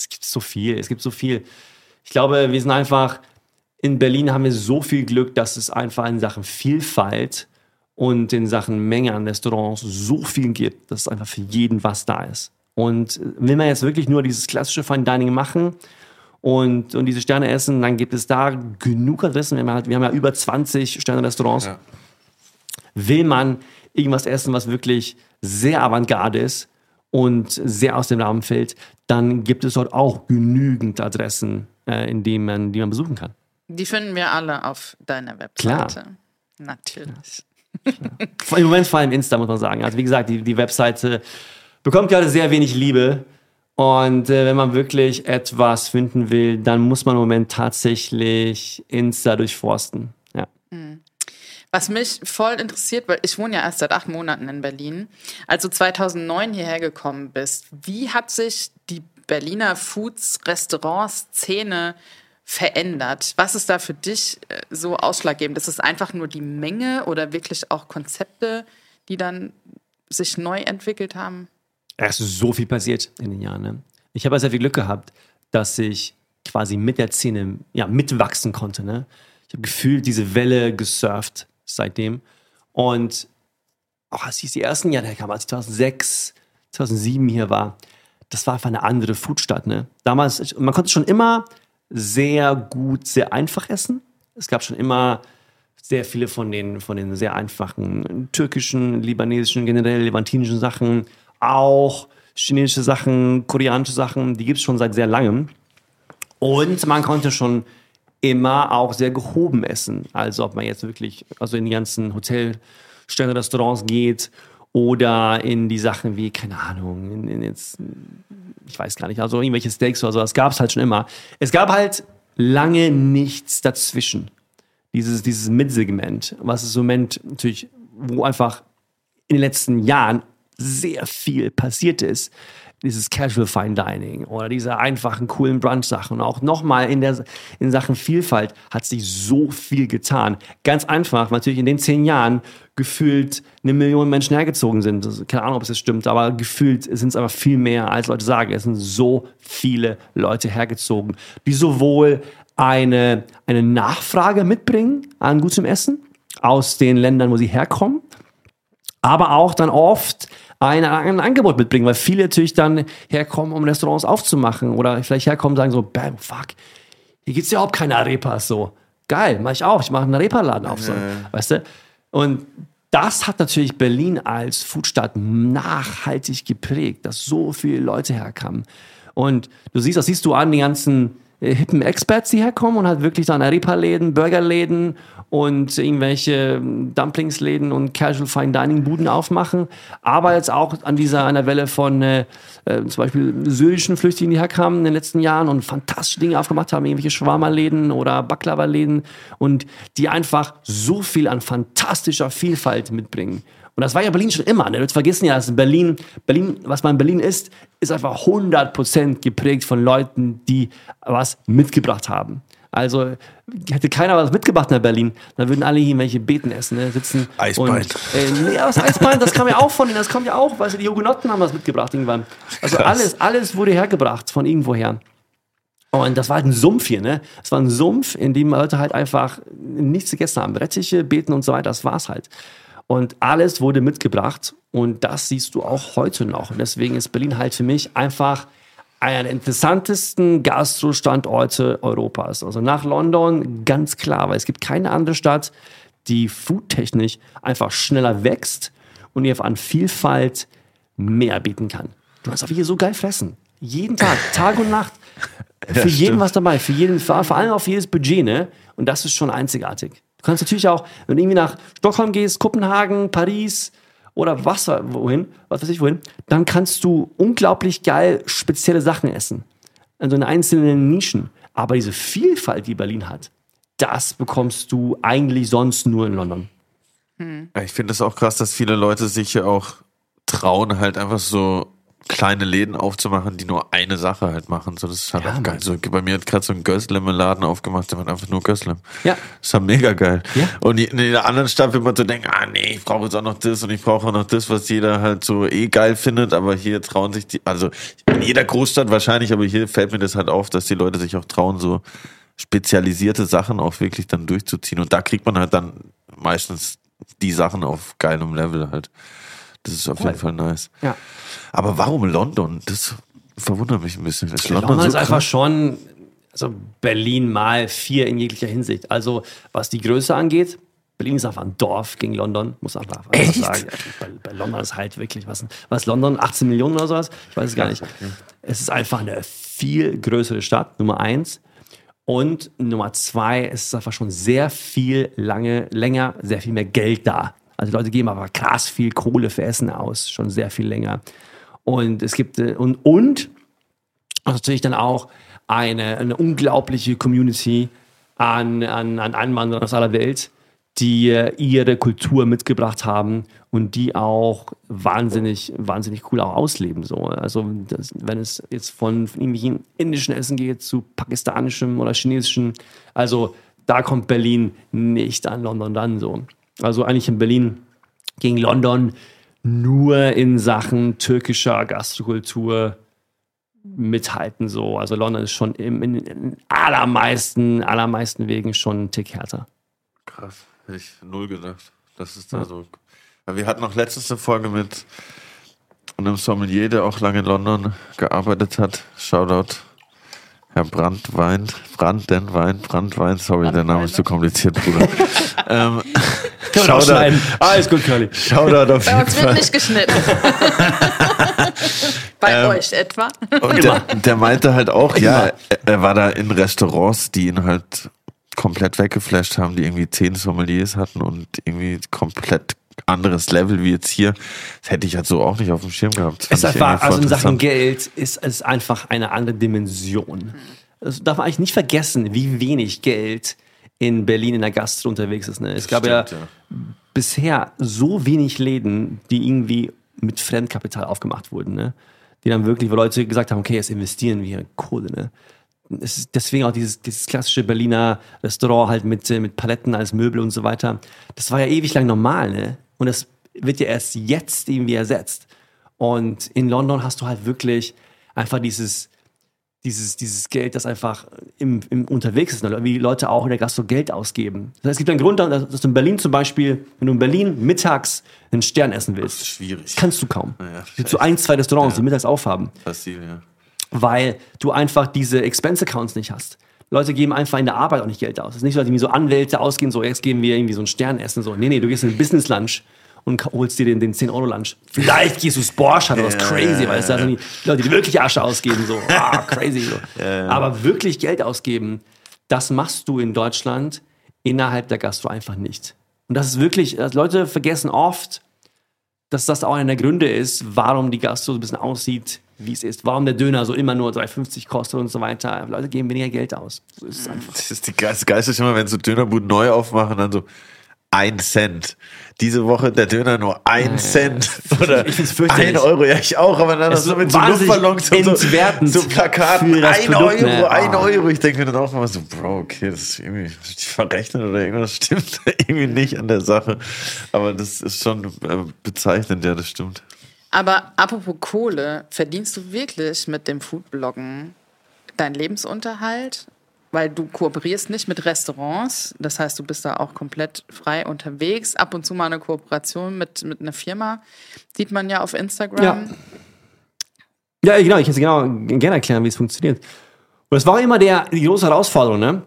es gibt so viel, es gibt so viel. Ich glaube, wir sind einfach, in Berlin haben wir so viel Glück, dass es einfach in Sachen Vielfalt und in Sachen Menge an Restaurants so viel gibt, dass es einfach für jeden was da ist. Und will man jetzt wirklich nur dieses klassische Fine Dining machen und, und diese Sterne essen, dann gibt es da genug Adressen. Wir haben, halt, wir haben ja über 20 Sterne-Restaurants. Ja. Will man irgendwas essen, was wirklich sehr avantgarde ist und sehr aus dem Rahmen fällt, dann gibt es dort auch genügend Adressen, äh, in denen man, die man besuchen kann. Die finden wir alle auf deiner Webseite. Natürlich. Im Moment vor allem Insta, muss man sagen. Also wie gesagt, die, die Webseite bekommt gerade sehr wenig Liebe. Und äh, wenn man wirklich etwas finden will, dann muss man im Moment tatsächlich Insta durchforsten. Ja. Was mich voll interessiert, weil ich wohne ja erst seit acht Monaten in Berlin. Als du 2009 hierher gekommen bist, wie hat sich die Berliner Foods-Restaurant-Szene verändert? Was ist da für dich äh, so ausschlaggebend? Ist es einfach nur die Menge oder wirklich auch Konzepte, die dann sich neu entwickelt haben? Es ist so viel passiert in den Jahren. Ne? Ich habe sehr viel Glück gehabt, dass ich quasi mit der Szene ja, mitwachsen konnte. Ne? Ich habe gefühlt diese Welle gesurft seitdem. Und auch als ich die ersten Jahre herkam, als ich 2006, 2007 hier war, das war einfach eine andere Foodstadt. Ne? Damals, man konnte schon immer sehr gut, sehr einfach essen. Es gab schon immer sehr viele von den, von den sehr einfachen türkischen, libanesischen, generell levantinischen Sachen, auch chinesische Sachen, koreanische Sachen, die gibt es schon seit sehr langem. Und man konnte schon immer auch sehr gehoben essen. Also ob man jetzt wirklich also in die ganzen Hotelsterne, Restaurants geht oder in die Sachen wie, keine Ahnung, in, in jetzt, ich weiß gar nicht, also irgendwelche Steaks oder so, das gab es halt schon immer. Es gab halt lange nichts dazwischen. Dieses, dieses Mitsegment, was ist im Moment natürlich, wo einfach in den letzten Jahren sehr viel passiert ist. Dieses Casual Fine Dining oder diese einfachen, coolen Brunch-Sachen. Und auch nochmal in, in Sachen Vielfalt hat sich so viel getan. Ganz einfach, natürlich in den zehn Jahren gefühlt eine Million Menschen hergezogen sind. Keine Ahnung, ob es das stimmt, aber gefühlt sind es aber viel mehr, als Leute sagen. Es sind so viele Leute hergezogen, die sowohl eine, eine Nachfrage mitbringen an gutem Essen aus den Ländern, wo sie herkommen, aber auch dann oft ein, ein Angebot mitbringen, weil viele natürlich dann herkommen, um Restaurants aufzumachen oder vielleicht herkommen und sagen so, bam, fuck, hier gibt's ja überhaupt keine Arepas so. Geil, mach ich auch, ich mache einen Arepa-Laden auf, so, weißt du? Und das hat natürlich Berlin als Foodstadt nachhaltig geprägt, dass so viele Leute herkamen. Und du siehst, das siehst du an den ganzen hippen Experts, die herkommen und halt wirklich dann Arepa-Läden, Burgerläden und irgendwelche Dumplingsläden und Casual Fine Dining Buden aufmachen, aber jetzt auch an dieser einer Welle von äh, äh, zum Beispiel syrischen Flüchtlingen, die herkamen in den letzten Jahren und fantastische Dinge aufgemacht haben, irgendwelche Schwarmerläden oder Baklava-Läden und die einfach so viel an fantastischer Vielfalt mitbringen. Und das war ja Berlin schon immer. Ne? Du vergessen ja, dass Berlin, Berlin, was man in Berlin ist, ist einfach 100% geprägt von Leuten, die was mitgebracht haben. Also hätte keiner was mitgebracht nach Berlin, dann würden alle hier irgendwelche Beten essen, ne? sitzen. Eisbein. Und, äh, nee, das Eisbein, das kam ja auch von denen, das kommt ja auch, weil die Hugenotten haben was mitgebracht irgendwann. Also Krass. alles, alles wurde hergebracht von irgendwoher. Und das war halt ein Sumpf hier, ne? Das war ein Sumpf, in dem Leute halt einfach nichts gegessen haben. Rettiche, Beten und so weiter, das war's halt. Und alles wurde mitgebracht und das siehst du auch heute noch. Und deswegen ist Berlin halt für mich einfach einer der interessantesten Gastro-Standorte Europas. Also nach London ganz klar, weil es gibt keine andere Stadt, die foodtechnisch einfach schneller wächst und ihr an Vielfalt mehr bieten kann. Du kannst auch hier so geil fressen. Jeden Tag, (laughs) Tag und Nacht. Für jeden stimmt. was dabei, für jeden, vor vor allem auf jedes Budget, ne? Und das ist schon einzigartig. Du kannst natürlich auch, wenn du irgendwie nach Stockholm gehst, Kopenhagen, Paris oder was wohin, was weiß ich wohin, dann kannst du unglaublich geil spezielle Sachen essen. Also in einzelnen Nischen. Aber diese Vielfalt, die Berlin hat, das bekommst du eigentlich sonst nur in London. Ja, Ich finde es auch krass, dass viele Leute sich ja auch trauen, halt einfach so kleine Läden aufzumachen, die nur eine Sache halt machen. So, das ist halt Ja, auch geil. So, bei mir hat gerade so ein Göslem-Laden aufgemacht, der macht einfach nur Göslem. Ja. Das ist halt mega geil. Ja. Und in jeder anderen Stadt wird man so denken, ah nee, ich brauche jetzt auch noch das und ich brauche auch noch das, was jeder halt so eh geil findet, aber hier trauen sich die, also in jeder Großstadt wahrscheinlich, aber hier fällt mir das halt auf, dass die Leute sich auch trauen, so spezialisierte Sachen auch wirklich dann durchzuziehen. Und da kriegt man halt dann meistens die Sachen auf geilem Level halt. Das ist auf jeden Fall nice. Ja. Aber warum London? Das verwundert mich ein bisschen. Ist London, London so ist einfach krass? schon also Berlin mal vier in jeglicher Hinsicht. Also was die Größe angeht, Berlin ist einfach ein Dorf gegen London, muss man einfach einfach Echt? sagen. Bei, bei London ist halt wirklich was, was London 18 Millionen oder sowas, ich weiß es gar nicht. Es ist einfach eine viel größere Stadt, Nummer eins. Und Nummer zwei, es ist einfach schon sehr viel lange, länger, sehr viel mehr Geld da. Also Leute geben aber krass viel Kohle für Essen aus, schon sehr viel länger. Und es gibt, äh, und, und natürlich dann auch eine, eine unglaubliche Community an, an, an Einwanderern aus aller Welt, die äh, ihre Kultur mitgebracht haben und die auch wahnsinnig, wahnsinnig cool auch ausleben. So. Also das, wenn es jetzt von, von irgendwelchen indischen Essen geht zu pakistanischem oder chinesischem, also da kommt Berlin nicht an London ran. So. Also eigentlich in Berlin gegen London nur in Sachen türkischer Gastrokultur mithalten so. Also London ist schon im, in, in allermeisten, allermeisten Wegen schon ein Tick härter. Krass, hätte ich null gedacht. Das ist da so. Weil Wir hatten noch letztens eine Folge mit einem Sommelier, der auch lange in London gearbeitet hat. Shoutout. Herr Brandwein, Brandenwein, Brandwein, sorry, der Name ist zu kompliziert, Bruder. (laughs) ähm, Können wir auch Shoutout- schneiden. Alles gut, Curly. Shoutout auf Bei jeden uns wird Fall. nicht geschnitten. (laughs) Bei Ähm, euch etwa. Und der, der meinte halt auch, ja, er- war da in Restaurants, die ihn halt komplett weggeflasht haben, die irgendwie zehn Sommeliers hatten und irgendwie komplett anderes Level wie jetzt hier. Das hätte ich halt so auch nicht auf dem Schirm gehabt. Es einfach, also in Sachen Geld ist es einfach eine andere Dimension. Das darf man eigentlich nicht vergessen, wie wenig Geld in Berlin in der Gastro unterwegs ist. Ne? Es gab ja, stimmt, bisher so wenig Läden, die irgendwie mit Fremdkapital aufgemacht wurden. Ne? Die dann wirklich, wo Leute gesagt haben, okay, jetzt investieren wir Kohle. Ne? Es ist deswegen auch dieses, dieses klassische Berliner Restaurant halt mit, äh, mit Paletten als Möbel und so weiter. Das war ja ewig lang normal. Ne? Und das wird ja erst jetzt irgendwie ersetzt. Und in London hast du halt wirklich einfach dieses, dieses, dieses Geld, das einfach im, im unterwegs ist, wie Leute auch in der Gastro Geld ausgeben. Das heißt, es gibt einen Grund, dass du in Berlin zum Beispiel, wenn du in Berlin mittags einen Stern essen Das willst, ist schwierig. kannst du kaum. Ja, es gibt so ein, zwei Restaurants, die Ja. mittags aufhaben, Fossil, ja. weil du einfach diese Expense-Accounts nicht hast. Leute geben einfach in der Arbeit auch nicht Geld aus. Es ist nicht so, dass irgendwie so Anwälte ausgehen, so jetzt geben wir irgendwie so einen Stern essen. So. Nee, nee, du gehst in den Business-Lunch und holst dir den, den 10-Euro-Lunch. Vielleicht gehst du Sporsch oder was crazy, weil es da sind die Leute, die wirklich Asche ausgeben, so, (laughs) ah, crazy. So. Aber wirklich Geld ausgeben, das machst du in Deutschland innerhalb der Gastro einfach nicht. Und das ist wirklich, also Leute vergessen oft, dass das auch einer der Gründe ist, warum die Gastro so ein bisschen aussieht, wie es ist. Warum der Döner so immer nur 3,50 kostet und so weiter. Leute geben weniger Geld aus. So ist es einfach. Das ist die geilste, geilste mal, wenn so Dönerbuden neu aufmachen, dann so ein Cent. Diese Woche der Döner nur ein Cent. (laughs) Oder Ich find's ein Euro, ja, ich auch, aber dann so ist mit so Luftballons und so, so Plakaten. Ein Produkt, Euro, ne? ein Oh. Euro. Ich denke mir dann auch mal so, Bro, okay, das ist irgendwie verrechnet oder irgendwas stimmt irgendwie nicht an der Sache. Aber das ist schon äh, bezeichnend, ja, das stimmt. Aber apropos Kohle, verdienst du wirklich mit dem Foodbloggen deinen Lebensunterhalt? Weil du kooperierst nicht mit Restaurants, das heißt, du bist da auch komplett frei unterwegs. Ab und zu mal eine Kooperation mit, mit einer Firma, sieht man ja auf Instagram. Ja. Ja, genau, ich es genau gerne erklären, wie es funktioniert. Und es war immer der, die große Herausforderung, ne?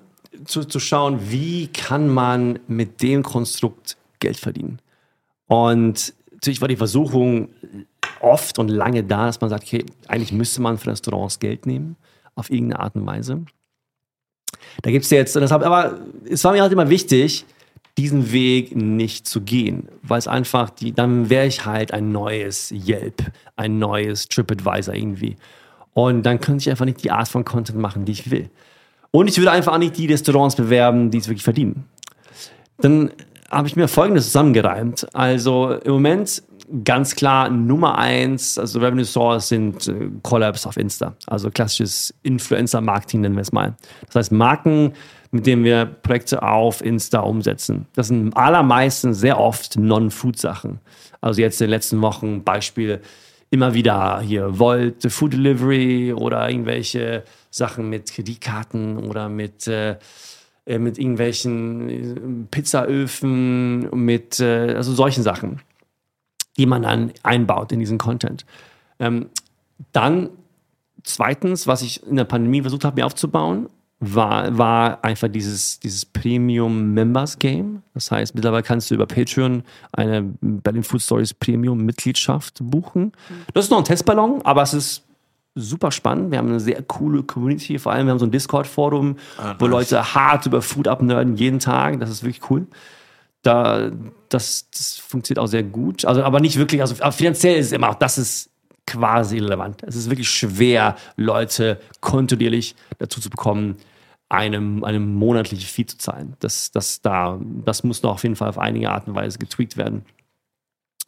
Zu, zu schauen, wie kann man mit dem Konstrukt Geld verdienen. Und natürlich war die Versuchung oft und lange da, dass man sagt, okay, eigentlich müsste man für Restaurants Geld nehmen, auf irgendeine Art und Weise. Da gibt es jetzt, das hab, aber es war mir halt immer wichtig, diesen Weg nicht zu gehen, weil es einfach, die, dann wäre ich halt ein neues Yelp, ein neues TripAdvisor irgendwie. Und dann könnte ich einfach nicht die Art von Content machen, die ich will. Und ich würde einfach auch nicht die Restaurants bewerben, die es wirklich verdienen. Dann habe ich mir Folgendes zusammengereimt. Also im Moment ganz klar Nummer eins, also Revenue Source sind äh, Collabs auf Insta. Also klassisches Influencer-Marketing nennen wir es mal. Das heißt Marken, mit denen wir Projekte auf Insta umsetzen. Das sind allermeistens sehr oft Non-Food-Sachen. Also jetzt in den letzten Wochen Beispiel immer wieder hier Volt, Food Delivery oder irgendwelche Sachen mit Kreditkarten oder mit äh, äh, mit irgendwelchen äh, Pizzaöfen, mit äh, also solchen Sachen, die man dann einbaut in diesen Content. Ähm, dann zweitens, was ich in der Pandemie versucht habe, mir aufzubauen, war, war einfach dieses, dieses Premium Members Game. Das heißt, mittlerweile kannst du über Patreon eine Berlin Food Stories Premium Mitgliedschaft buchen. Das ist noch ein Testballon, aber es ist super spannend. Wir haben eine sehr coole Community. Vor allem, wir haben so ein Discord-Forum, wo Leute hart über Food abnörden jeden Tag. Das ist wirklich cool. Da, das, das funktioniert auch sehr gut. Also, aber nicht wirklich, also finanziell ist immer auch, das ist quasi irrelevant. Es ist wirklich schwer, Leute kontinuierlich dazu zu bekommen, einem, einem monatliche Fee zu zahlen. Das, das, da, das muss noch auf jeden Fall auf einige Art und Weise getweakt werden.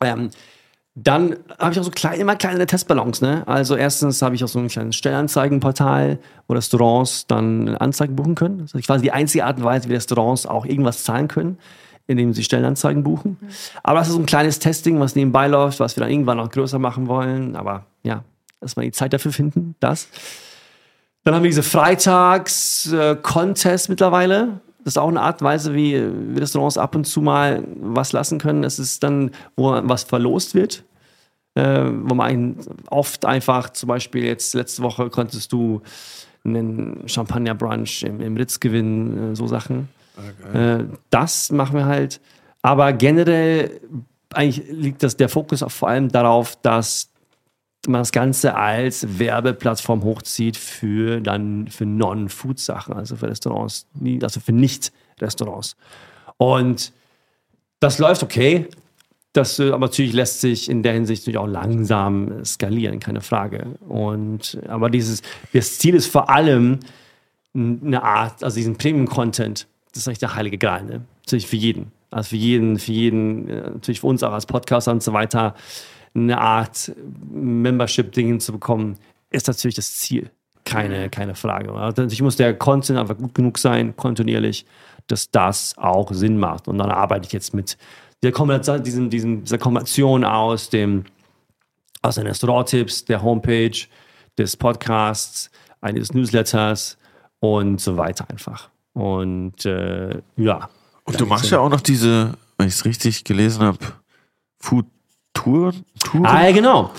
Ähm, dann habe ich auch so klein, immer kleine Testballons. Ne? Also erstens habe ich auch so ein kleines Stellenanzeigenportal, wo Restaurants dann Anzeigen buchen können. Das ist quasi die einzige Art und Weise, wie Restaurants auch irgendwas zahlen können, indem sie Stellenanzeigen buchen. Aber das ist so ein kleines Testing, was nebenbei läuft, was wir dann irgendwann noch größer machen wollen. Aber ja, erstmal die Zeit dafür finden, das. Dann haben wir diese Freitags-Contest mittlerweile. Das ist auch eine Art und Weise, wie Restaurants ab und zu mal was lassen können. Das ist dann, wo was verlost wird. Äh, wo man oft einfach, zum Beispiel jetzt letzte Woche konntest du einen Champagner-Brunch im, im Ritz gewinnen, äh, so Sachen. Äh, das machen wir halt. Aber generell eigentlich liegt das, der Fokus auch vor allem darauf, dass man das Ganze als Werbeplattform hochzieht für dann für Non-Food-Sachen, also für Restaurants, also für Nicht-Restaurants. Und das läuft okay. Das, äh, aber natürlich lässt sich in der Hinsicht natürlich auch langsam skalieren, keine Frage. Und, aber dieses, das Ziel ist vor allem eine Art, also diesen Premium-Content, das ist eigentlich der heilige Gral, ne? Natürlich für jeden. Also für jeden, für jeden, äh, natürlich für uns auch als Podcaster und so weiter, eine Art Membership-Ding hinzubekommen, ist natürlich das Ziel. Keine, keine Frage. Also natürlich muss der Content einfach gut genug sein, kontinuierlich, dass das auch Sinn macht. Und dann arbeite ich jetzt mit dieser Kombination, diesen, diesen, dieser Kombination aus dem aus den Restauranttipps, der Homepage, des Podcasts, eines Newsletters und so weiter einfach. Und äh, ja. Und du machst ja auch noch diese, wenn ich es richtig gelesen habe, Food-Tour? Touren? Ah, ja, genau.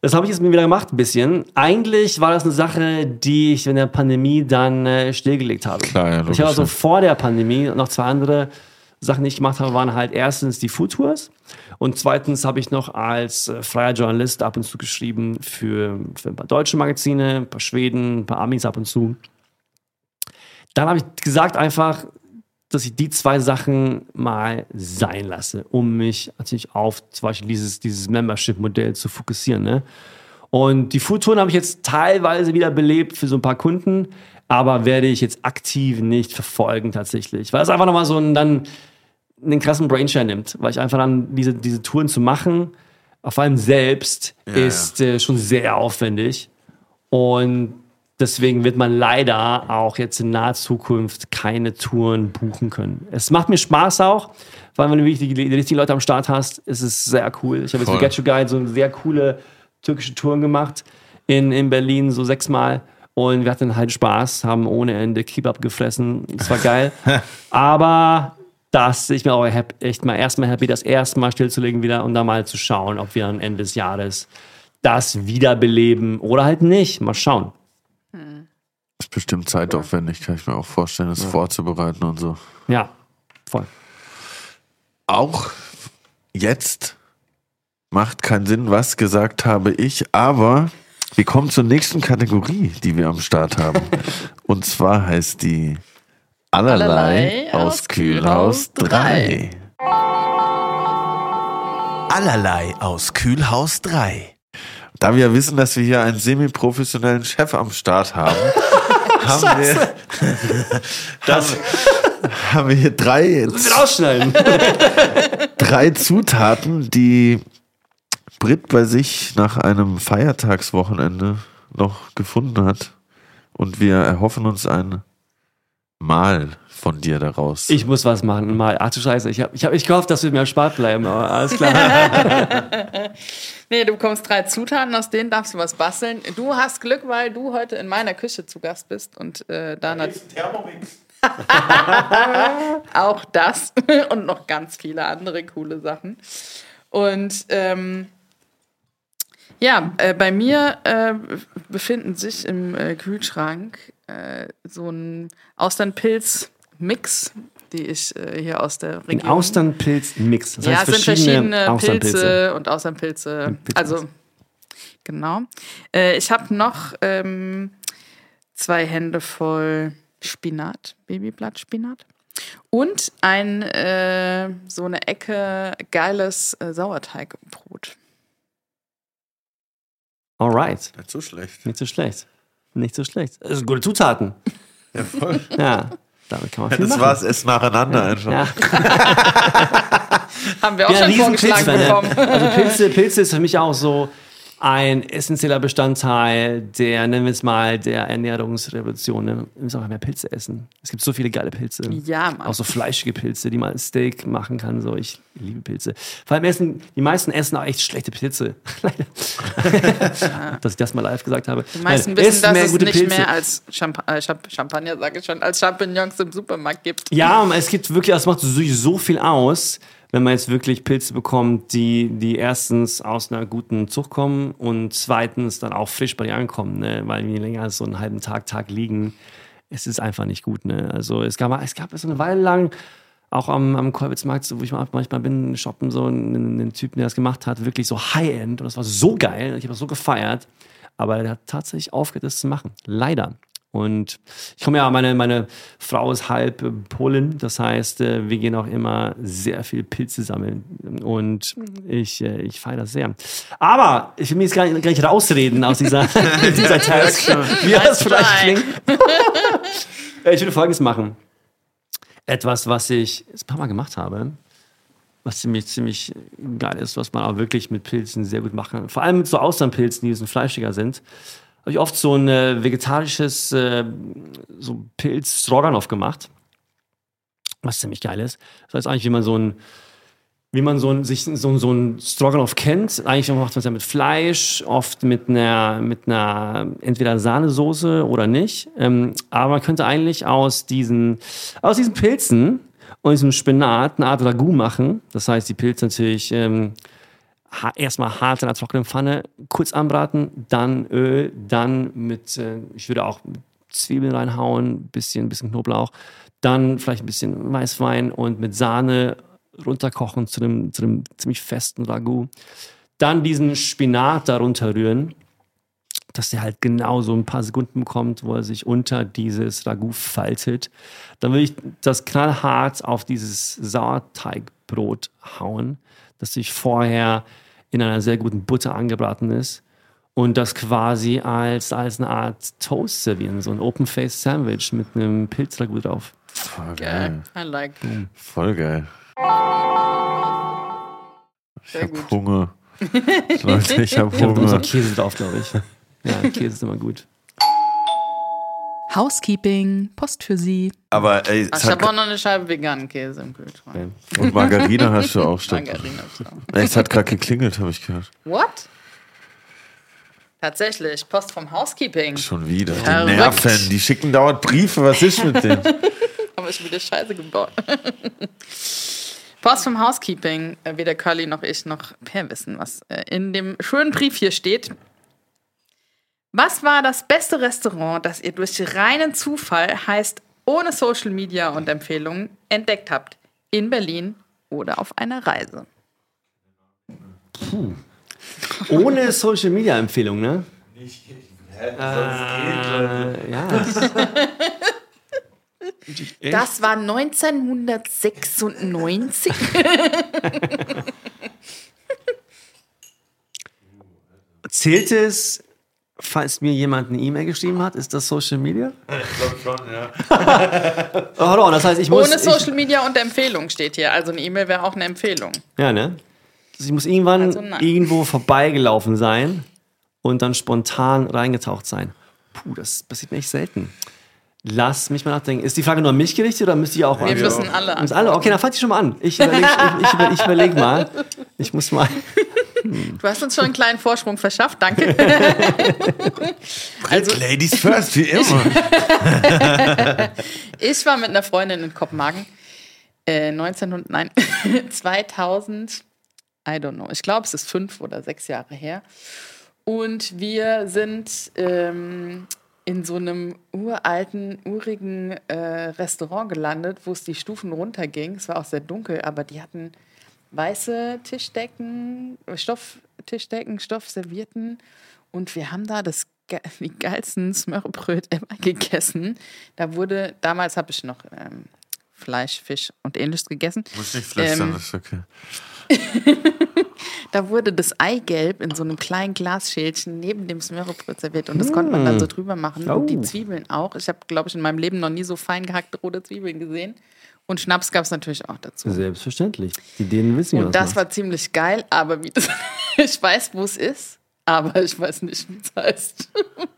Das habe ich jetzt mir wieder gemacht, ein bisschen. Eigentlich war das eine Sache, die ich in der Pandemie dann äh, stillgelegt habe. Klar, ja, ich habe also vor der Pandemie noch zwei andere Sachen, die ich gemacht habe, waren halt erstens die Food Tours und zweitens habe ich noch als äh, freier Journalist ab und zu geschrieben für, für ein paar deutsche Magazine, ein paar Schweden, ein paar Amis ab und zu. Dann habe ich gesagt einfach, dass ich die zwei Sachen mal sein lasse, um mich natürlich auf zum Beispiel dieses, dieses Membership-Modell zu fokussieren. Ne? Und die Foodtouren habe ich jetzt teilweise wieder belebt für so ein paar Kunden, aber werde ich jetzt aktiv nicht verfolgen tatsächlich, weil es einfach nochmal so ein, dann einen krassen Brainshare nimmt, weil ich einfach dann diese, diese Touren zu machen, auf allem selbst, ist Äh, schon sehr aufwendig. Und deswegen wird man leider auch jetzt in naher Zukunft keine Touren buchen können. Es macht mir Spaß auch, weil wenn du wirklich die, die richtigen Leute am Start hast, ist es sehr cool. Ich habe jetzt mit Get You Guide so sehr coole türkische Touren gemacht in, in Berlin, so sechsmal. Und wir hatten halt Spaß, haben ohne Ende Kebab gefressen. Es war geil. (laughs) Aber das ich bin auch echt mal erstmal happy, das erstmal stillzulegen wieder und dann mal zu schauen, ob wir am Ende des Jahres das wiederbeleben oder halt nicht. Mal schauen. Ist bestimmt zeitaufwendig, kann ich mir auch vorstellen, das vorzubereiten und so. Ja, voll. Auch jetzt macht keinen Sinn, was gesagt habe ich, aber wir kommen zur nächsten Kategorie, die wir am Start haben. (laughs) Und zwar heißt die Allerlei, Allerlei aus aus Kühlhaus Kühlhaus 3. Allerlei aus Kühlhaus 3. Da wir wissen, dass wir hier einen semi-professionellen Chef am Start haben, (laughs) haben, wir, (laughs) haben, haben wir hier drei, Wir rausschneiden. (laughs) drei Zutaten, die Brit bei sich nach einem Feiertagswochenende noch gefunden hat. Und wir erhoffen uns ein Mahl von dir daraus. Ich muss was machen. Mal. Ach du Scheiße, ich habe ich hab, ich gehofft, dass wir mir erspart bleiben, aber alles klar. Nee, du bekommst drei Zutaten, aus denen darfst du was basteln. Du hast Glück, weil du heute in meiner Küche zu Gast bist und äh, da nat- (laughs) auch das (laughs) und noch ganz viele andere coole Sachen. Und ähm, ja, äh, bei mir äh, befinden sich im äh, Kühlschrank äh, so ein Austernpilz-Mix, die ich äh, hier aus der Ein Region Austernpilz-Mix. Das ja, es heißt sind verschiedene Austernpilze. Pilze und Austernpilze. Pilze. Also, genau. Äh, ich habe noch ähm, zwei Hände voll Spinat, Babyblattspinat. Und ein, äh, so eine Ecke geiles äh, Sauerteigbrot. Alright. Nicht so schlecht. Nicht so schlecht. Nicht so schlecht. Das sind gute Zutaten. (laughs) Ja, voll. Ja, damit kann man viel Das machen. war's, Essen nacheinander einfach. Ja. (laughs) Haben wir auch Ja, schon vorgeschlagen Pilzfan, bekommen. ja. Also Pilze, Pilze ist für mich auch so ein essentieller Bestandteil der, nennen wir es mal, der Ernährungsrevolution. Ne? Wir müssen auch mehr Pilze essen. Es gibt so viele geile Pilze. Ja, Mann. Auch so fleischige Pilze, die man als Steak machen kann. So, ich liebe Pilze. Vor allem essen, die meisten essen auch echt schlechte Pilze. (laughs) Leider. Dass ich das mal live gesagt habe. Die meisten Nein, wissen, dass mehr es nicht Pilze. mehr als Champa äh, Champ Champagner, sage ich schon, als Champignons im Supermarkt gibt. Ja, es gibt wirklich, es macht so, so viel aus, wenn man jetzt wirklich Pilze bekommt, die, die erstens aus einer guten Zucht kommen und zweitens dann auch frisch bei dir ankommen, ne? weil je länger als so einen halben Tag, Tag liegen, es ist einfach nicht gut. Ne? Also es gab, es gab so eine Weile lang, auch am, am Kolwitzmarkt, wo ich manchmal bin, shoppen, so einen, einen Typen, der das gemacht hat, wirklich so High-End. Und das war so geil. Ich habe das so gefeiert. Aber der hat tatsächlich aufgehört, das zu machen. Leider. Und ich komme ja, meine, meine Frau ist halb äh, Polin, das heißt, äh, wir gehen auch immer sehr viel Pilze sammeln. Und ich, äh, ich feiere das sehr. Aber ich will mir jetzt gar nicht, gar nicht rausreden aus dieser, (laughs) (laughs) dieser Task, wie das vielleicht klingt. (laughs) ich würde Folgendes machen. Etwas, was ich ein paar Mal gemacht habe, was ziemlich, ziemlich geil ist, was man auch wirklich mit Pilzen sehr gut machen kann. Vor allem mit so Austernpilzen, die ein bisschen fleischiger sind habe ich oft so ein äh, vegetarisches äh, so Pilz Stroganoff gemacht, was ziemlich geil ist. Das heißt eigentlich, wie man so ein wie man so ein, sich so, so ein Stroganoff kennt. Eigentlich macht man es ja mit Fleisch, oft mit einer, mit einer entweder Sahnesoße oder nicht. Ähm, aber man könnte eigentlich aus diesen, aus diesen Pilzen und diesem Spinat eine Art Ragout machen. Das heißt, die Pilze natürlich ähm, erstmal hart in einer trockenen Pfanne, kurz anbraten, dann Öl, dann mit, äh, ich würde auch Zwiebeln reinhauen, bisschen, bisschen Knoblauch, dann vielleicht ein bisschen Weißwein und mit Sahne runterkochen zu einem, zu einem ziemlich festen Ragout. Dann diesen Spinat darunter rühren, dass der halt genau so ein paar Sekunden bekommt, wo er sich unter dieses Ragout faltet. Dann würde ich das knallhart auf dieses Sauerteigbrot hauen das sich vorher in einer sehr guten Butter angebraten ist und das quasi als, als eine Art Toast servieren, so ein Open-Face Sandwich mit einem Pilzragout drauf. Voll geil. I like. Voll geil. Ich Sehr hab gut. Hunger. (laughs) Leute, ich hab Ich habe so Hunger. Käse drauf, glaube ich. Ja, Käse ist immer gut. Housekeeping, Post für Sie. Aber ey, Ach, ich habe auch noch eine Scheibe veganen Käse im Kühlschrank. und Margarine (laughs) hast du auch, stimmt. Margarine auch. Ey, Es hat gerade geklingelt, habe ich gehört. What? Tatsächlich, Post vom Housekeeping. Schon wieder. Die Verrückt. Nerven, die schicken dauernd Briefe. Was ist mit denen? (laughs) Haben ich wieder Scheiße gebaut. (laughs) Post vom Housekeeping. Äh, Weder Curly noch ich noch Per wissen, was äh, in dem schönen Brief hier steht. Was war das beste Restaurant, das ihr durch reinen Zufall, heißt ohne Social Media und Empfehlungen, entdeckt habt? In Berlin oder auf einer Reise? Ohne Social Media Empfehlung, ne? Äh, ja. (laughs) Das war 1996. Zählt es, falls mir jemand eine E-Mail geschrieben hat, ist das Social Media? (laughs) Ich glaube schon, ja. Oh, (laughs) hold on, das heißt, ich muss. Ohne ich, Social Media und Empfehlung steht hier. Also eine E-Mail wäre auch eine Empfehlung. Ja, ne? Also ich muss irgendwann Also irgendwo vorbeigelaufen sein und dann spontan reingetaucht sein. Puh, das passiert mir echt selten. Lass mich mal nachdenken. Ist die Frage nur an mich gerichtet oder müsste ich auch Wir müssen alle Müssen alle? Okay, dann fang ich schon mal an. Ich überlege ich, ich, ich überleg mal. Ich muss mal. (laughs) Du hast uns schon einen kleinen Vorsprung verschafft, danke. Also, Ladies first, wie immer. (laughs) Ich war mit einer Freundin in Kopenhagen. Äh, 1900, nein, (laughs) 2000, I don't know. Ich glaube, es ist fünf oder sechs Jahre her. Und wir sind ähm, in so einem uralten, urigen äh, Restaurant gelandet, wo es die Stufen runterging. Es war auch sehr dunkel, aber die hatten weiße Tischdecken, Stofftischdecken, Stoffservierten. Und wir haben da das (laughs) die geilsten Smörrebröt ever gegessen. Da wurde, damals habe ich noch ähm, Fleisch, Fisch und ähnliches gegessen. Muss nicht flüstern, Ähm, das ist okay. (laughs) Da wurde das Eigelb in so einem kleinen Glasschälchen neben dem Smörrebröt serviert und das konnte man dann so drüber machen. Und die Oh. Zwiebeln auch. Ich habe, glaube ich, in meinem Leben noch nie so fein gehackte rote Zwiebeln gesehen. Und Schnaps gab es natürlich auch dazu. Selbstverständlich. Die denen wissen, wie Und das war ziemlich geil, aber wie das, (laughs) ich weiß, wo es ist, aber ich weiß nicht, wie es heißt.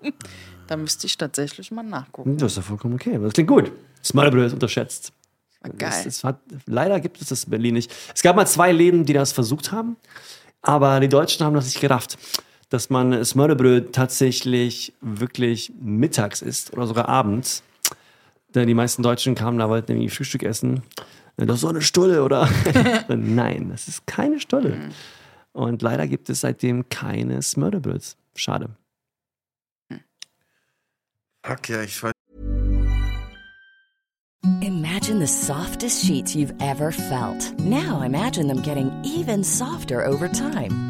(laughs) da müsste ich tatsächlich mal nachgucken. Das ist ja vollkommen okay. aber Das klingt gut. Smörrebröt ist unterschätzt. War Es, geil. es hat, leider gibt es das in Berlin nicht. Es gab mal zwei Läden, die das versucht haben, aber die Deutschen haben das nicht gerafft. Dass man Smörrebröt tatsächlich wirklich mittags isst oder sogar abends. Denn die meisten Deutschen kamen da, wollten irgendwie Frühstück essen. Das ist so eine Stulle, oder? (laughs) (laughs) Nein, das ist keine Stulle. Und leider gibt es seitdem keine Smörrebröts. Schade. Fuck ja, ich weiß. Imagine Imagine the softest sheets you've ever felt. Now imagine them getting even softer over time.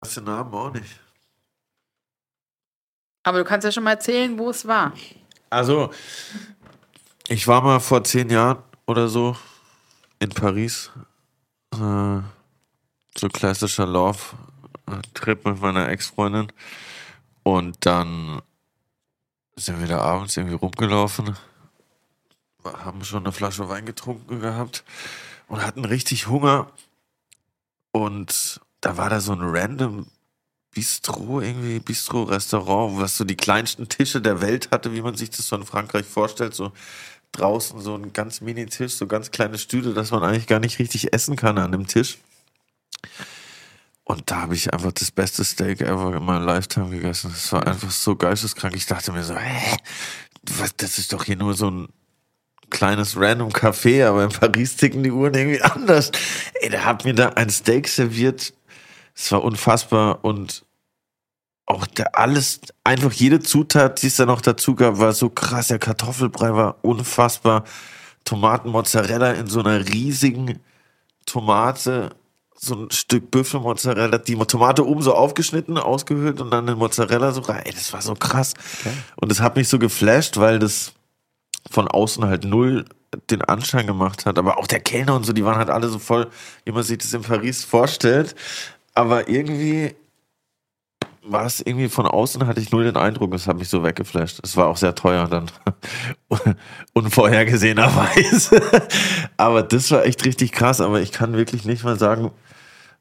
Was den Namen auch nicht. Aber du kannst ja schon mal erzählen, wo es war. Also, ich war mal vor zehn Jahren oder so in Paris. Äh, so klassischer Love-Trip mit meiner Ex-Freundin. Und dann sind wir da abends irgendwie rumgelaufen, haben schon eine Flasche Wein getrunken gehabt und hatten richtig Hunger. Und da war da so ein random Bistro, irgendwie Bistro-Restaurant, was so die kleinsten Tische der Welt hatte, wie man sich das so in Frankreich vorstellt. So draußen so ein ganz Mini-Tisch, so ganz kleine Stühle, dass man eigentlich gar nicht richtig essen kann an dem Tisch. Und da habe ich einfach das beste Steak ever in meinem Lifetime gegessen. Das war einfach so geisteskrank. Ich dachte mir so, hä, was, das ist doch hier nur so ein kleines random Café, aber in Paris ticken die Uhren irgendwie (laughs) anders. Ey, der hat mir da ein Steak serviert. Es war unfassbar und auch der alles, einfach jede Zutat, die es da noch dazu gab, war so krass. Der Kartoffelbrei war unfassbar. Tomaten Mozzarella in so einer riesigen Tomate, so ein Stück Büffelmozzarella, die Tomate oben so aufgeschnitten, ausgehöhlt und dann den Mozzarella so rein. Ey, das war so krass. Und das hat mich so geflasht, weil das von außen halt null den Anschein gemacht hat. Aber auch der Kellner und so, die waren halt alle so voll, wie man sich das in Paris vorstellt. Aber irgendwie war es irgendwie von außen, hatte ich null den Eindruck, es hat mich so weggeflasht. Es war auch sehr teuer dann. (laughs) Unvorhergesehenerweise. (laughs) aber das war echt richtig krass. Aber ich kann wirklich nicht mal sagen,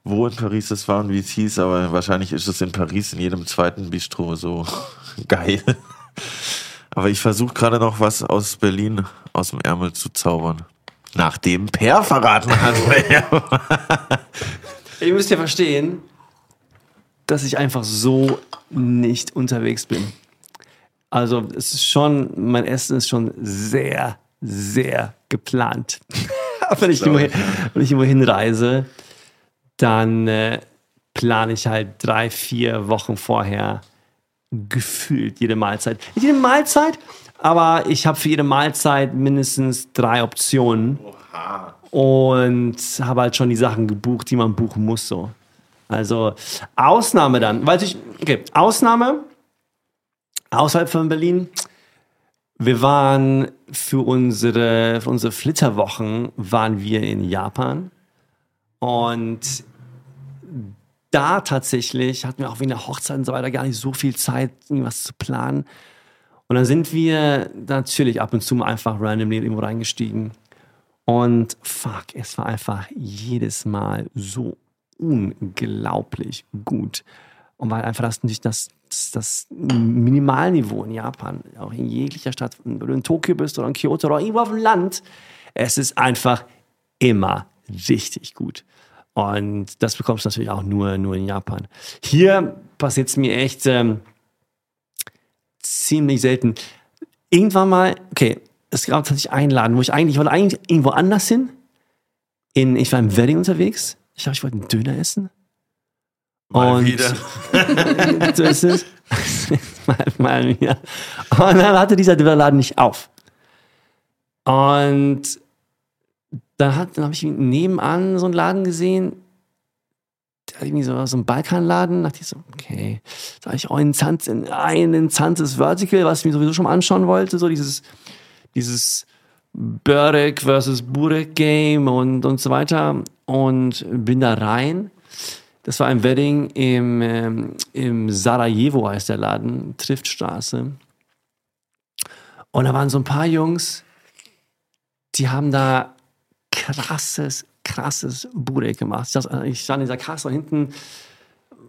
wo in Paris das war und wie es hieß. Aber wahrscheinlich ist es in Paris in jedem zweiten Bistro so (laughs) geil. Aber ich versuche gerade noch was aus Berlin aus dem Ärmel zu zaubern. Nachdem Per verraten hat. Ihr müsst ja verstehen, dass ich einfach so nicht unterwegs bin. Also es ist schon, mein Essen ist schon sehr, sehr geplant. (laughs) wenn, ich irgendwo, wenn ich irgendwo hinreise, dann äh, plane ich halt drei, vier Wochen vorher gefühlt jede Mahlzeit. Nicht jede Mahlzeit, aber ich habe für jede Mahlzeit mindestens drei Optionen. Und habe halt schon die Sachen gebucht, die man buchen muss. So. Also Ausnahme dann, weil ich, okay, Ausnahme außerhalb von Berlin. Wir waren für unsere, für unsere Flitterwochen waren wir in Japan und da tatsächlich hatten wir auch wegen der Hochzeit und so weiter gar nicht so viel Zeit, irgendwas zu planen. Und dann sind wir natürlich ab und zu mal einfach randomly irgendwo reingestiegen. Und fuck, es war einfach jedes Mal so unglaublich gut. Und weil einfach das das, das Minimalniveau in Japan, auch in jeglicher Stadt, wenn du in Tokio bist oder in Kyoto oder irgendwo auf dem Land, es ist einfach immer richtig gut. Und das bekommst du natürlich auch nur, nur in Japan. Hier passiert es mir echt ähm, ziemlich selten. Irgendwann mal, okay, es gab tatsächlich einen Laden, wo ich eigentlich, ich wollte eigentlich irgendwo anders hin. In, ich war im Wedding unterwegs. Ich dachte, ich wollte einen Döner essen. Mal Und- wieder. (laughs) so ist es. (laughs) mal, mal wieder. Und dann hatte dieser Dönerladen nicht auf. Und dann, hat- dann habe ich nebenan so einen Laden gesehen, irgendwie so, so einen Balkanladen. Da dachte ich so, okay, da habe ich auch ein, Zanz, ein, ein interessantes Vertical, was ich mir sowieso schon mal anschauen wollte, so dieses, dieses Börek versus Burek Game und, und so weiter. Und bin da rein. Das war ein Wedding im, ähm, im Sarajevo, heißt der Laden, Triftstraße. Und da waren so ein paar Jungs, die haben da krasses, krasses Burek gemacht. Ich stand in dieser Kasse hinten,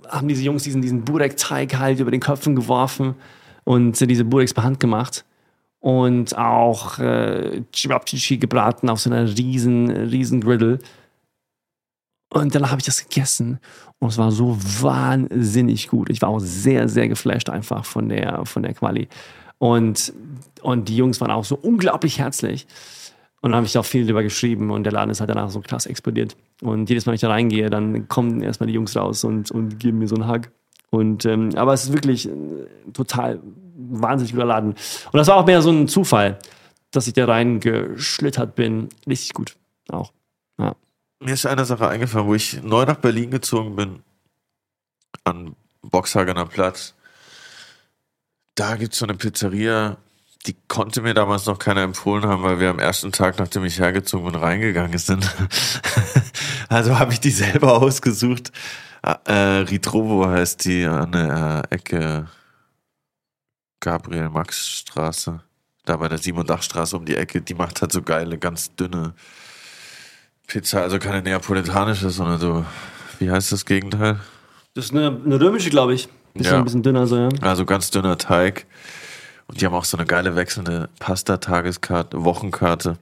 haben diese Jungs diesen, diesen Burek-Teig halt über den Köpfen geworfen und diese Bureks per Hand gemacht. Und auch äh, gebraten auf so einer riesen, riesen Griddle. Und dann habe ich das gegessen und es war so wahnsinnig gut. Ich war auch sehr, sehr geflasht einfach von der, von der Quali. Und, und die Jungs waren auch so unglaublich herzlich. Und dann habe ich auch viel darüber geschrieben und der Laden ist halt danach so krass explodiert. Und jedes Mal, wenn ich da reingehe, dann kommen erstmal die Jungs raus und, und geben mir so einen Hug. Und, ähm, aber es ist wirklich äh, total wahnsinnig guter Laden. Und das war auch mehr so ein Zufall, dass ich da reingeschlittert bin. Richtig gut. Auch. Ja. Mir ist eine Sache eingefallen, wo ich neu nach Berlin gezogen bin, an Boxhagener Platz. Da gibt es so eine Pizzeria, die konnte mir damals noch keiner empfohlen haben, weil wir am ersten Tag, nachdem ich hergezogen bin, reingegangen sind. (laughs) also habe ich die selber (laughs) ausgesucht. Äh, Ritrovo heißt die an der Ecke Gabriel-Max-Straße. Da bei der Siebendachstraße um die Ecke. Die macht halt so geile, ganz dünne Pizza. Also keine neapolitanische, sondern so, wie heißt das Gegenteil? Das ist eine, eine römische, glaube ich. Ja. ja. ein bisschen dünner so, ja. Also ganz dünner Teig. Und die haben auch so eine geile wechselnde Pasta-Tageskarte, Wochenkarte.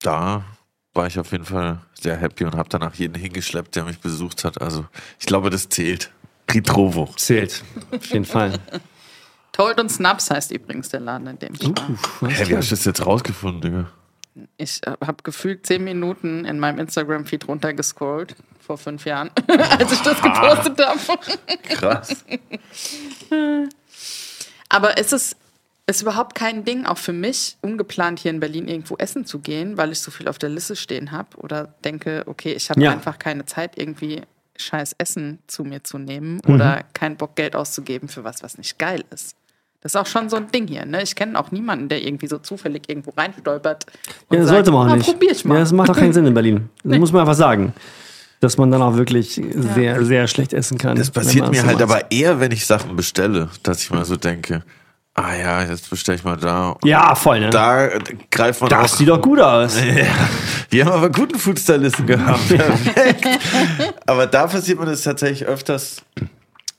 Da war ich auf jeden Fall sehr happy und habe danach jeden hingeschleppt, der mich besucht hat. Also ich glaube, das zählt. Ritrovo. Zählt. Auf jeden Fall. Told und Snaps heißt übrigens der Laden, in dem ich war. Hä, wie hast du das jetzt rausgefunden, Digga? Ich äh, habe gefühlt zehn Minuten in meinem Instagram-Feed runtergescrollt vor fünf Jahren, (laughs) als ich das gepostet habe. Krass. (laughs) Aber es ist, ist überhaupt kein Ding, auch für mich, ungeplant hier in Berlin irgendwo essen zu gehen, weil ich so viel auf der Liste stehen habe oder denke, okay, ich habe Ja. einfach keine Zeit, irgendwie scheiß Essen zu mir zu nehmen Mhm. oder keinen Bock, Geld auszugeben für was, was nicht geil ist. Das ist auch schon so ein Ding hier. Ne? Ich kenne auch niemanden, der irgendwie so zufällig irgendwo reinstolpert. Ja, das sagt, sollte man auch "Ah, nicht. Probier ich mal. Ja, das macht auch keinen Sinn in Berlin. (laughs) Das muss man einfach sagen. Dass man dann auch wirklich sehr, sehr schlecht essen kann. Das passiert man mir so halt macht. aber eher, wenn ich Sachen bestelle, dass ich mal so denke, ah ja, jetzt bestelle ich mal da. Ja, voll, ne? Da greift man das auch. sieht doch gut aus. (laughs) Ja, wir haben aber guten Foodstylisten gehabt. (laughs) Perfekt. aber da passiert mir das tatsächlich öfters,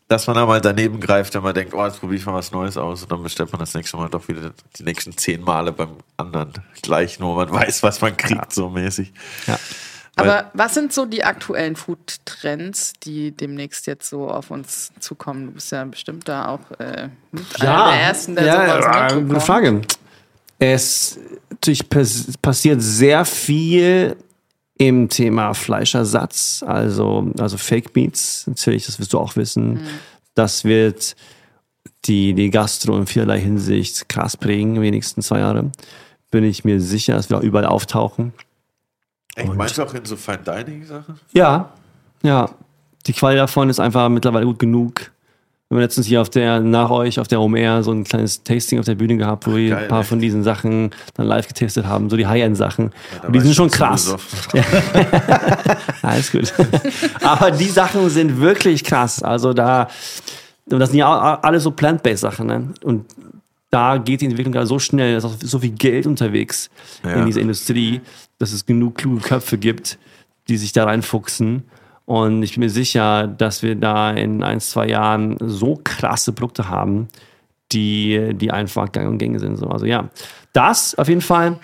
dass man da mal daneben greift, wenn man denkt, oh, jetzt probiere ich mal was Neues aus und dann bestellt man das nächste Mal doch wieder die nächsten zehn Male beim anderen gleich, nur man (laughs) weiß, was man kriegt, so mäßig. Ja. Aber was sind so die aktuellen Food-Trends, die demnächst jetzt so auf uns zukommen? Du bist ja bestimmt da auch äh, mit einer der ersten, der ja, sowas ja, gute Frage. Es natürlich passiert sehr viel im Thema Fleischersatz, also, also Fake Meats, natürlich, das wirst du auch wissen. Das wird die, die Gastro in vielerlei Hinsicht krass prägen, nächsten zwei Jahren. Bin ich mir sicher, dass wir auch überall auftauchen. Ey, meinst du auch in so Fine Dining Sachen? Ja, ja. Die Qualität davon ist einfach mittlerweile gut genug. Wir haben letztens hier auf der, nach euch, auf der OMR, so ein kleines Tasting auf der Bühne gehabt, wo wir ein paar echt? von diesen Sachen dann live getestet haben, so die High-End-Sachen. Da Und die sind schon krass. besoffen. (laughs) (laughs) Alles gut. (laughs) Aber die Sachen sind wirklich krass. Also da, das sind ja alles so plant-based Sachen. Ne? Und da geht die Entwicklung gerade so schnell, da ist auch so viel Geld unterwegs Ja. in dieser Industrie, dass es genug kluge Köpfe gibt, die sich da reinfuchsen. Und ich bin mir sicher, dass wir da in ein, zwei Jahren so krasse Produkte haben, die, die einfach gang und gängig sind. So. Also ja, das auf jeden Fall.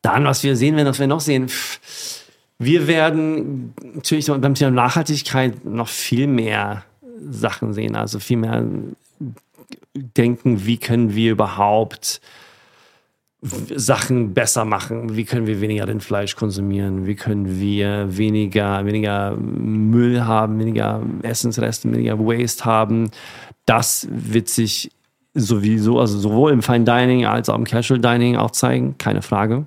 Dann, was wir sehen werden, was wir noch sehen, wir werden natürlich beim Thema Nachhaltigkeit noch viel mehr Sachen sehen, also viel mehr denken, wie können wir überhaupt Sachen besser machen, wie können wir weniger Rindfleisch konsumieren, wie können wir weniger, weniger Müll haben, weniger Essensreste, weniger Waste haben. Das wird sich sowieso, also sowohl im Fine Dining als auch im Casual Dining auch zeigen, keine Frage.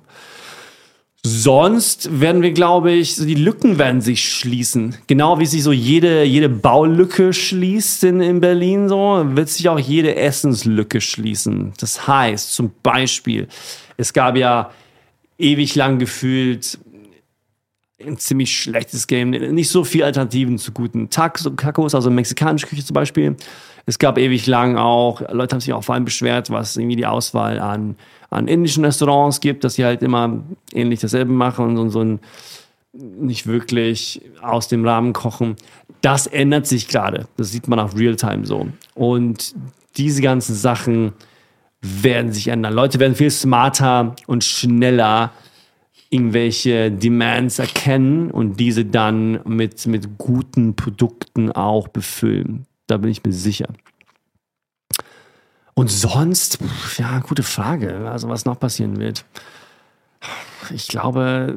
Sonst werden wir, glaube ich, so die Lücken werden sich schließen. Genau wie sich so jede, jede Baulücke schließt in, in Berlin, so wird sich auch jede Essenslücke schließen. Das heißt, zum Beispiel, es gab ja ewig lang gefühlt ein ziemlich schlechtes Game. Nicht so viel Alternativen zu guten Tacos, also mexikanische Küche zum Beispiel. Es gab ewig lang auch, Leute haben sich auch vor allem beschwert, was irgendwie die Auswahl an, an indischen Restaurants gibt, dass sie halt immer ähnlich dasselbe machen und so, ein nicht wirklich aus dem Rahmen kochen. Das ändert sich gerade. Das sieht man auf Realtime so. Und diese ganzen Sachen werden sich ändern. Leute werden viel smarter und schneller irgendwelche Demands erkennen und diese dann mit, mit guten Produkten auch befüllen. Da bin ich mir sicher. Und sonst, ja, gute Frage. Also, was noch passieren wird. Ich glaube,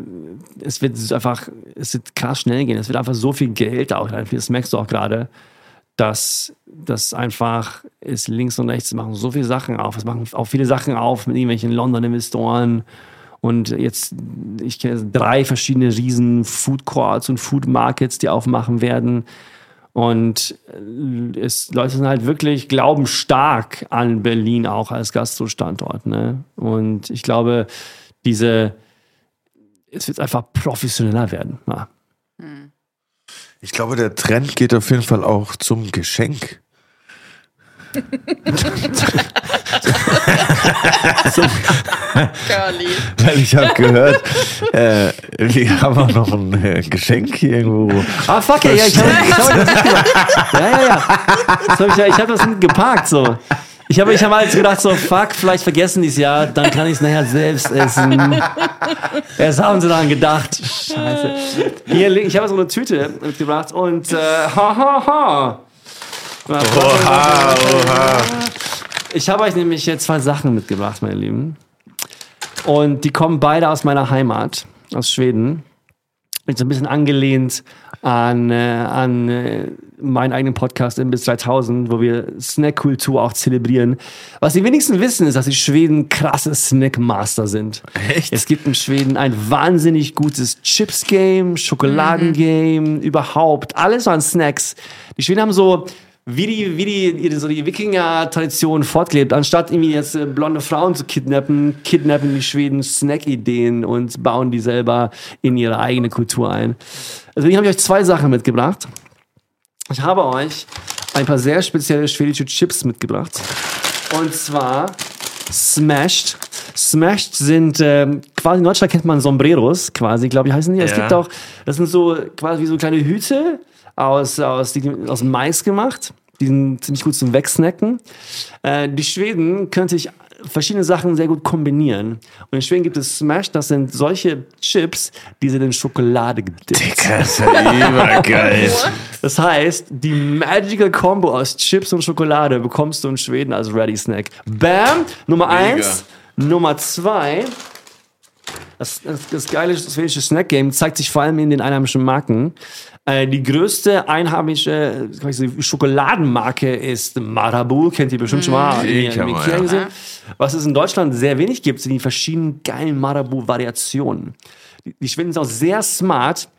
es wird einfach, es wird krass schnell gehen. Es wird einfach so viel Geld auch, das merkst du auch gerade, dass das einfach ist links und rechts machen so viele Sachen auf. Es machen auch viele Sachen auf mit irgendwelchen London-Investoren. Und jetzt, ich kenne drei verschiedene riesen Food Courts und Food Markets, die aufmachen werden. Und äh, es, Leute sind halt wirklich, glauben stark an Berlin auch als Gastrostandort. Ne? Und ich glaube, diese, es wird einfach professioneller werden. Ja. Ich glaube, der Trend geht auf jeden Fall auch zum Geschenk. Curly. Weil ich habe gehört, äh, wir haben auch noch ein äh, Geschenk hier irgendwo. Ah, fuck, ja, ja, ich habe hab. Ja, ja, ja. Das hab ich, ich habe das geparkt, so. Ich habe ich hab halt gedacht, so, fuck, vielleicht vergessen die es ja, dann kann ich es nachher selbst essen. Erst haben sie daran gedacht. Scheiße. Hier, ich habe so eine Tüte mitgebracht und, äh, ha, ha, ha. Oha, oha. Ich habe euch nämlich jetzt zwei Sachen mitgebracht, meine Lieben. Und die kommen beide aus meiner Heimat, aus Schweden. Bin so ein bisschen angelehnt an, äh, an äh, meinen eigenen Podcast Imbiss 3000, wo wir Snackkultur auch zelebrieren. Was die wenigsten wissen, ist, dass die Schweden krasse Snackmaster sind. Echt? Es gibt in Schweden ein wahnsinnig gutes Chips-Game, Schokoladengame, überhaupt. Alles an Snacks. Die Schweden haben so, wie die, wie die, ihre- so die Wikinger-Tradition fortgelebt. Anstatt irgendwie jetzt äh, blonde Frauen zu kidnappen, kidnappen die Schweden Snack-Ideen und bauen die selber in ihre eigene Kultur ein. Deswegen habe ich euch zwei Sachen mitgebracht. Ich habe euch ein paar sehr spezielle schwedische Chips mitgebracht. Und zwar Smashed. Smashed sind ähm, quasi in Deutschland kennt man Sombreros, quasi, glaube ich, heißen die. Es Ja. gibt auch, das sind so quasi wie so kleine Hüte aus, aus, die, aus Mais gemacht. Die sind ziemlich gut zum Wegsnacken. Äh, die Schweden können sich verschiedene Sachen sehr gut kombinieren. Und in Schweden gibt es Smash, das sind solche Chips, die sind in Schokolade gedippt. Das ist ja übergeil. Das heißt, die Magical Combo aus Chips und Schokolade bekommst du in Schweden als Ready Snack. Bam! Nummer Mega. eins. Nummer zwei. Das, das, das geile schwedische Snack Game zeigt sich vor allem in den einheimischen Marken. Äh, die größte einheimische Schokoladenmarke ist Marabou, kennt ihr bestimmt schon mal. Die in- ja. Was es in Deutschland sehr wenig gibt, sind die verschiedenen geilen Marabou-Variationen. Die, die Schweden sind auch sehr smart,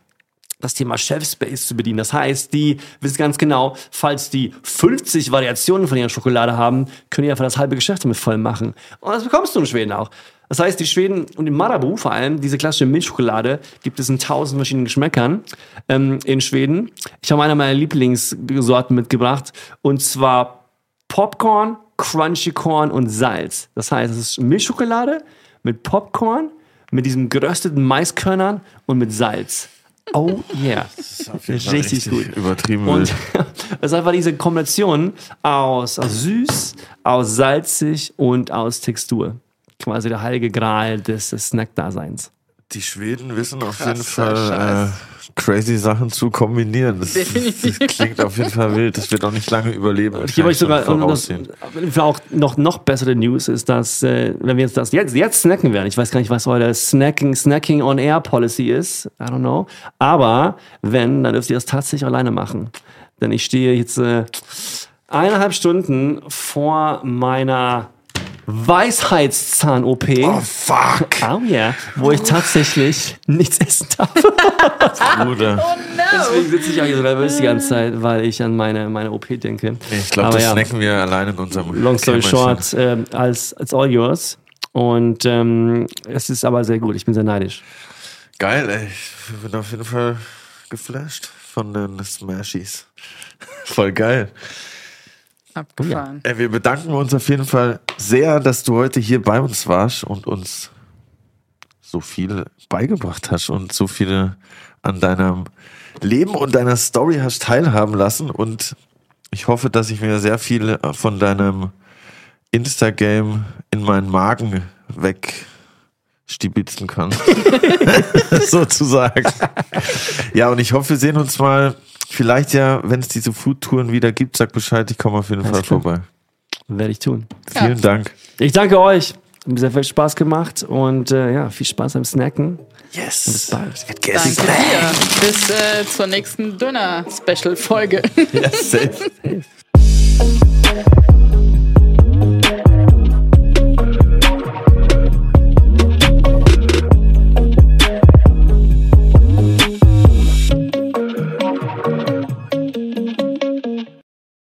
das Thema Chef-Space zu bedienen. Das heißt, die wissen ganz genau, falls die 50 Variationen von ihrer Schokolade haben, können die einfach das halbe Geschäft damit voll machen. Und das bekommst du in Schweden auch. Das heißt, die Schweden und in Marabou vor allem, diese klassische Milchschokolade, gibt es in tausend verschiedenen Geschmäckern ähm, in Schweden. Ich habe eine meiner Lieblingssorten mitgebracht und zwar Popcorn, Crunchy Corn und Salz. Das heißt, es ist Milchschokolade mit Popcorn, mit diesen gerösteten Maiskörnern und mit Salz. Oh yeah. Richtig, gut. Übertrieben Und (laughs) das ist einfach diese Kombination aus, aus süß, aus salzig und aus Textur. Quasi der heilige Gral des, des Snack-Daseins. Die Schweden wissen auf Krasser jeden Fall äh, crazy Sachen zu kombinieren. Das, (laughs) das klingt auf jeden Fall wild. Das wird auch nicht lange überleben. Ich gebe euch Kann sogar und das, auch noch, noch bessere News ist, dass, äh, wenn wir jetzt das jetzt, jetzt snacken werden, ich weiß gar nicht, was eure Snacking, Snacking on Air Policy ist, I don't know, aber wenn, dann dürft ihr das tatsächlich alleine machen. Denn ich stehe jetzt äh, eineinhalb Stunden vor meiner Weisheitszahn-OP. Oh, fuck, Oh yeah, wo ich tatsächlich nichts essen darf. (laughs) Bruder. Deswegen sitze ich auch hier so nervös die ganze Zeit, weil ich an meine, meine OP denke. Ich glaube, das ja. snacken wir allein in unserem Long story short, ähm, als, als all yours. Und ähm, es ist aber sehr gut. Ich bin sehr neidisch. Geil, ey. Ich bin auf jeden Fall geflasht von den Smashies. (laughs) Voll geil. Abgefahren. Ey, wir bedanken uns auf jeden Fall sehr, dass du heute hier bei uns warst und uns so viel beigebracht hast und so viele an deinem Leben und deiner Story hast teilhaben lassen. Und ich hoffe, dass ich mir sehr viel von deinem Instagame in meinen Magen wegstibitzen kann. (laughs) Sozusagen. Ja, und ich hoffe, wir sehen uns mal, vielleicht ja, wenn es diese Foodtouren wieder gibt, sag Bescheid, ich komme auf jeden Fall klar. vorbei. Werde ich tun. Vielen Dank. Ich danke euch. Hat mir sehr viel Spaß gemacht und äh, ja, viel Spaß beim Snacken. Yes. Bis bald. Danke dir. Bis äh, zur nächsten Döner-Special-Folge. Ja, safe. (laughs)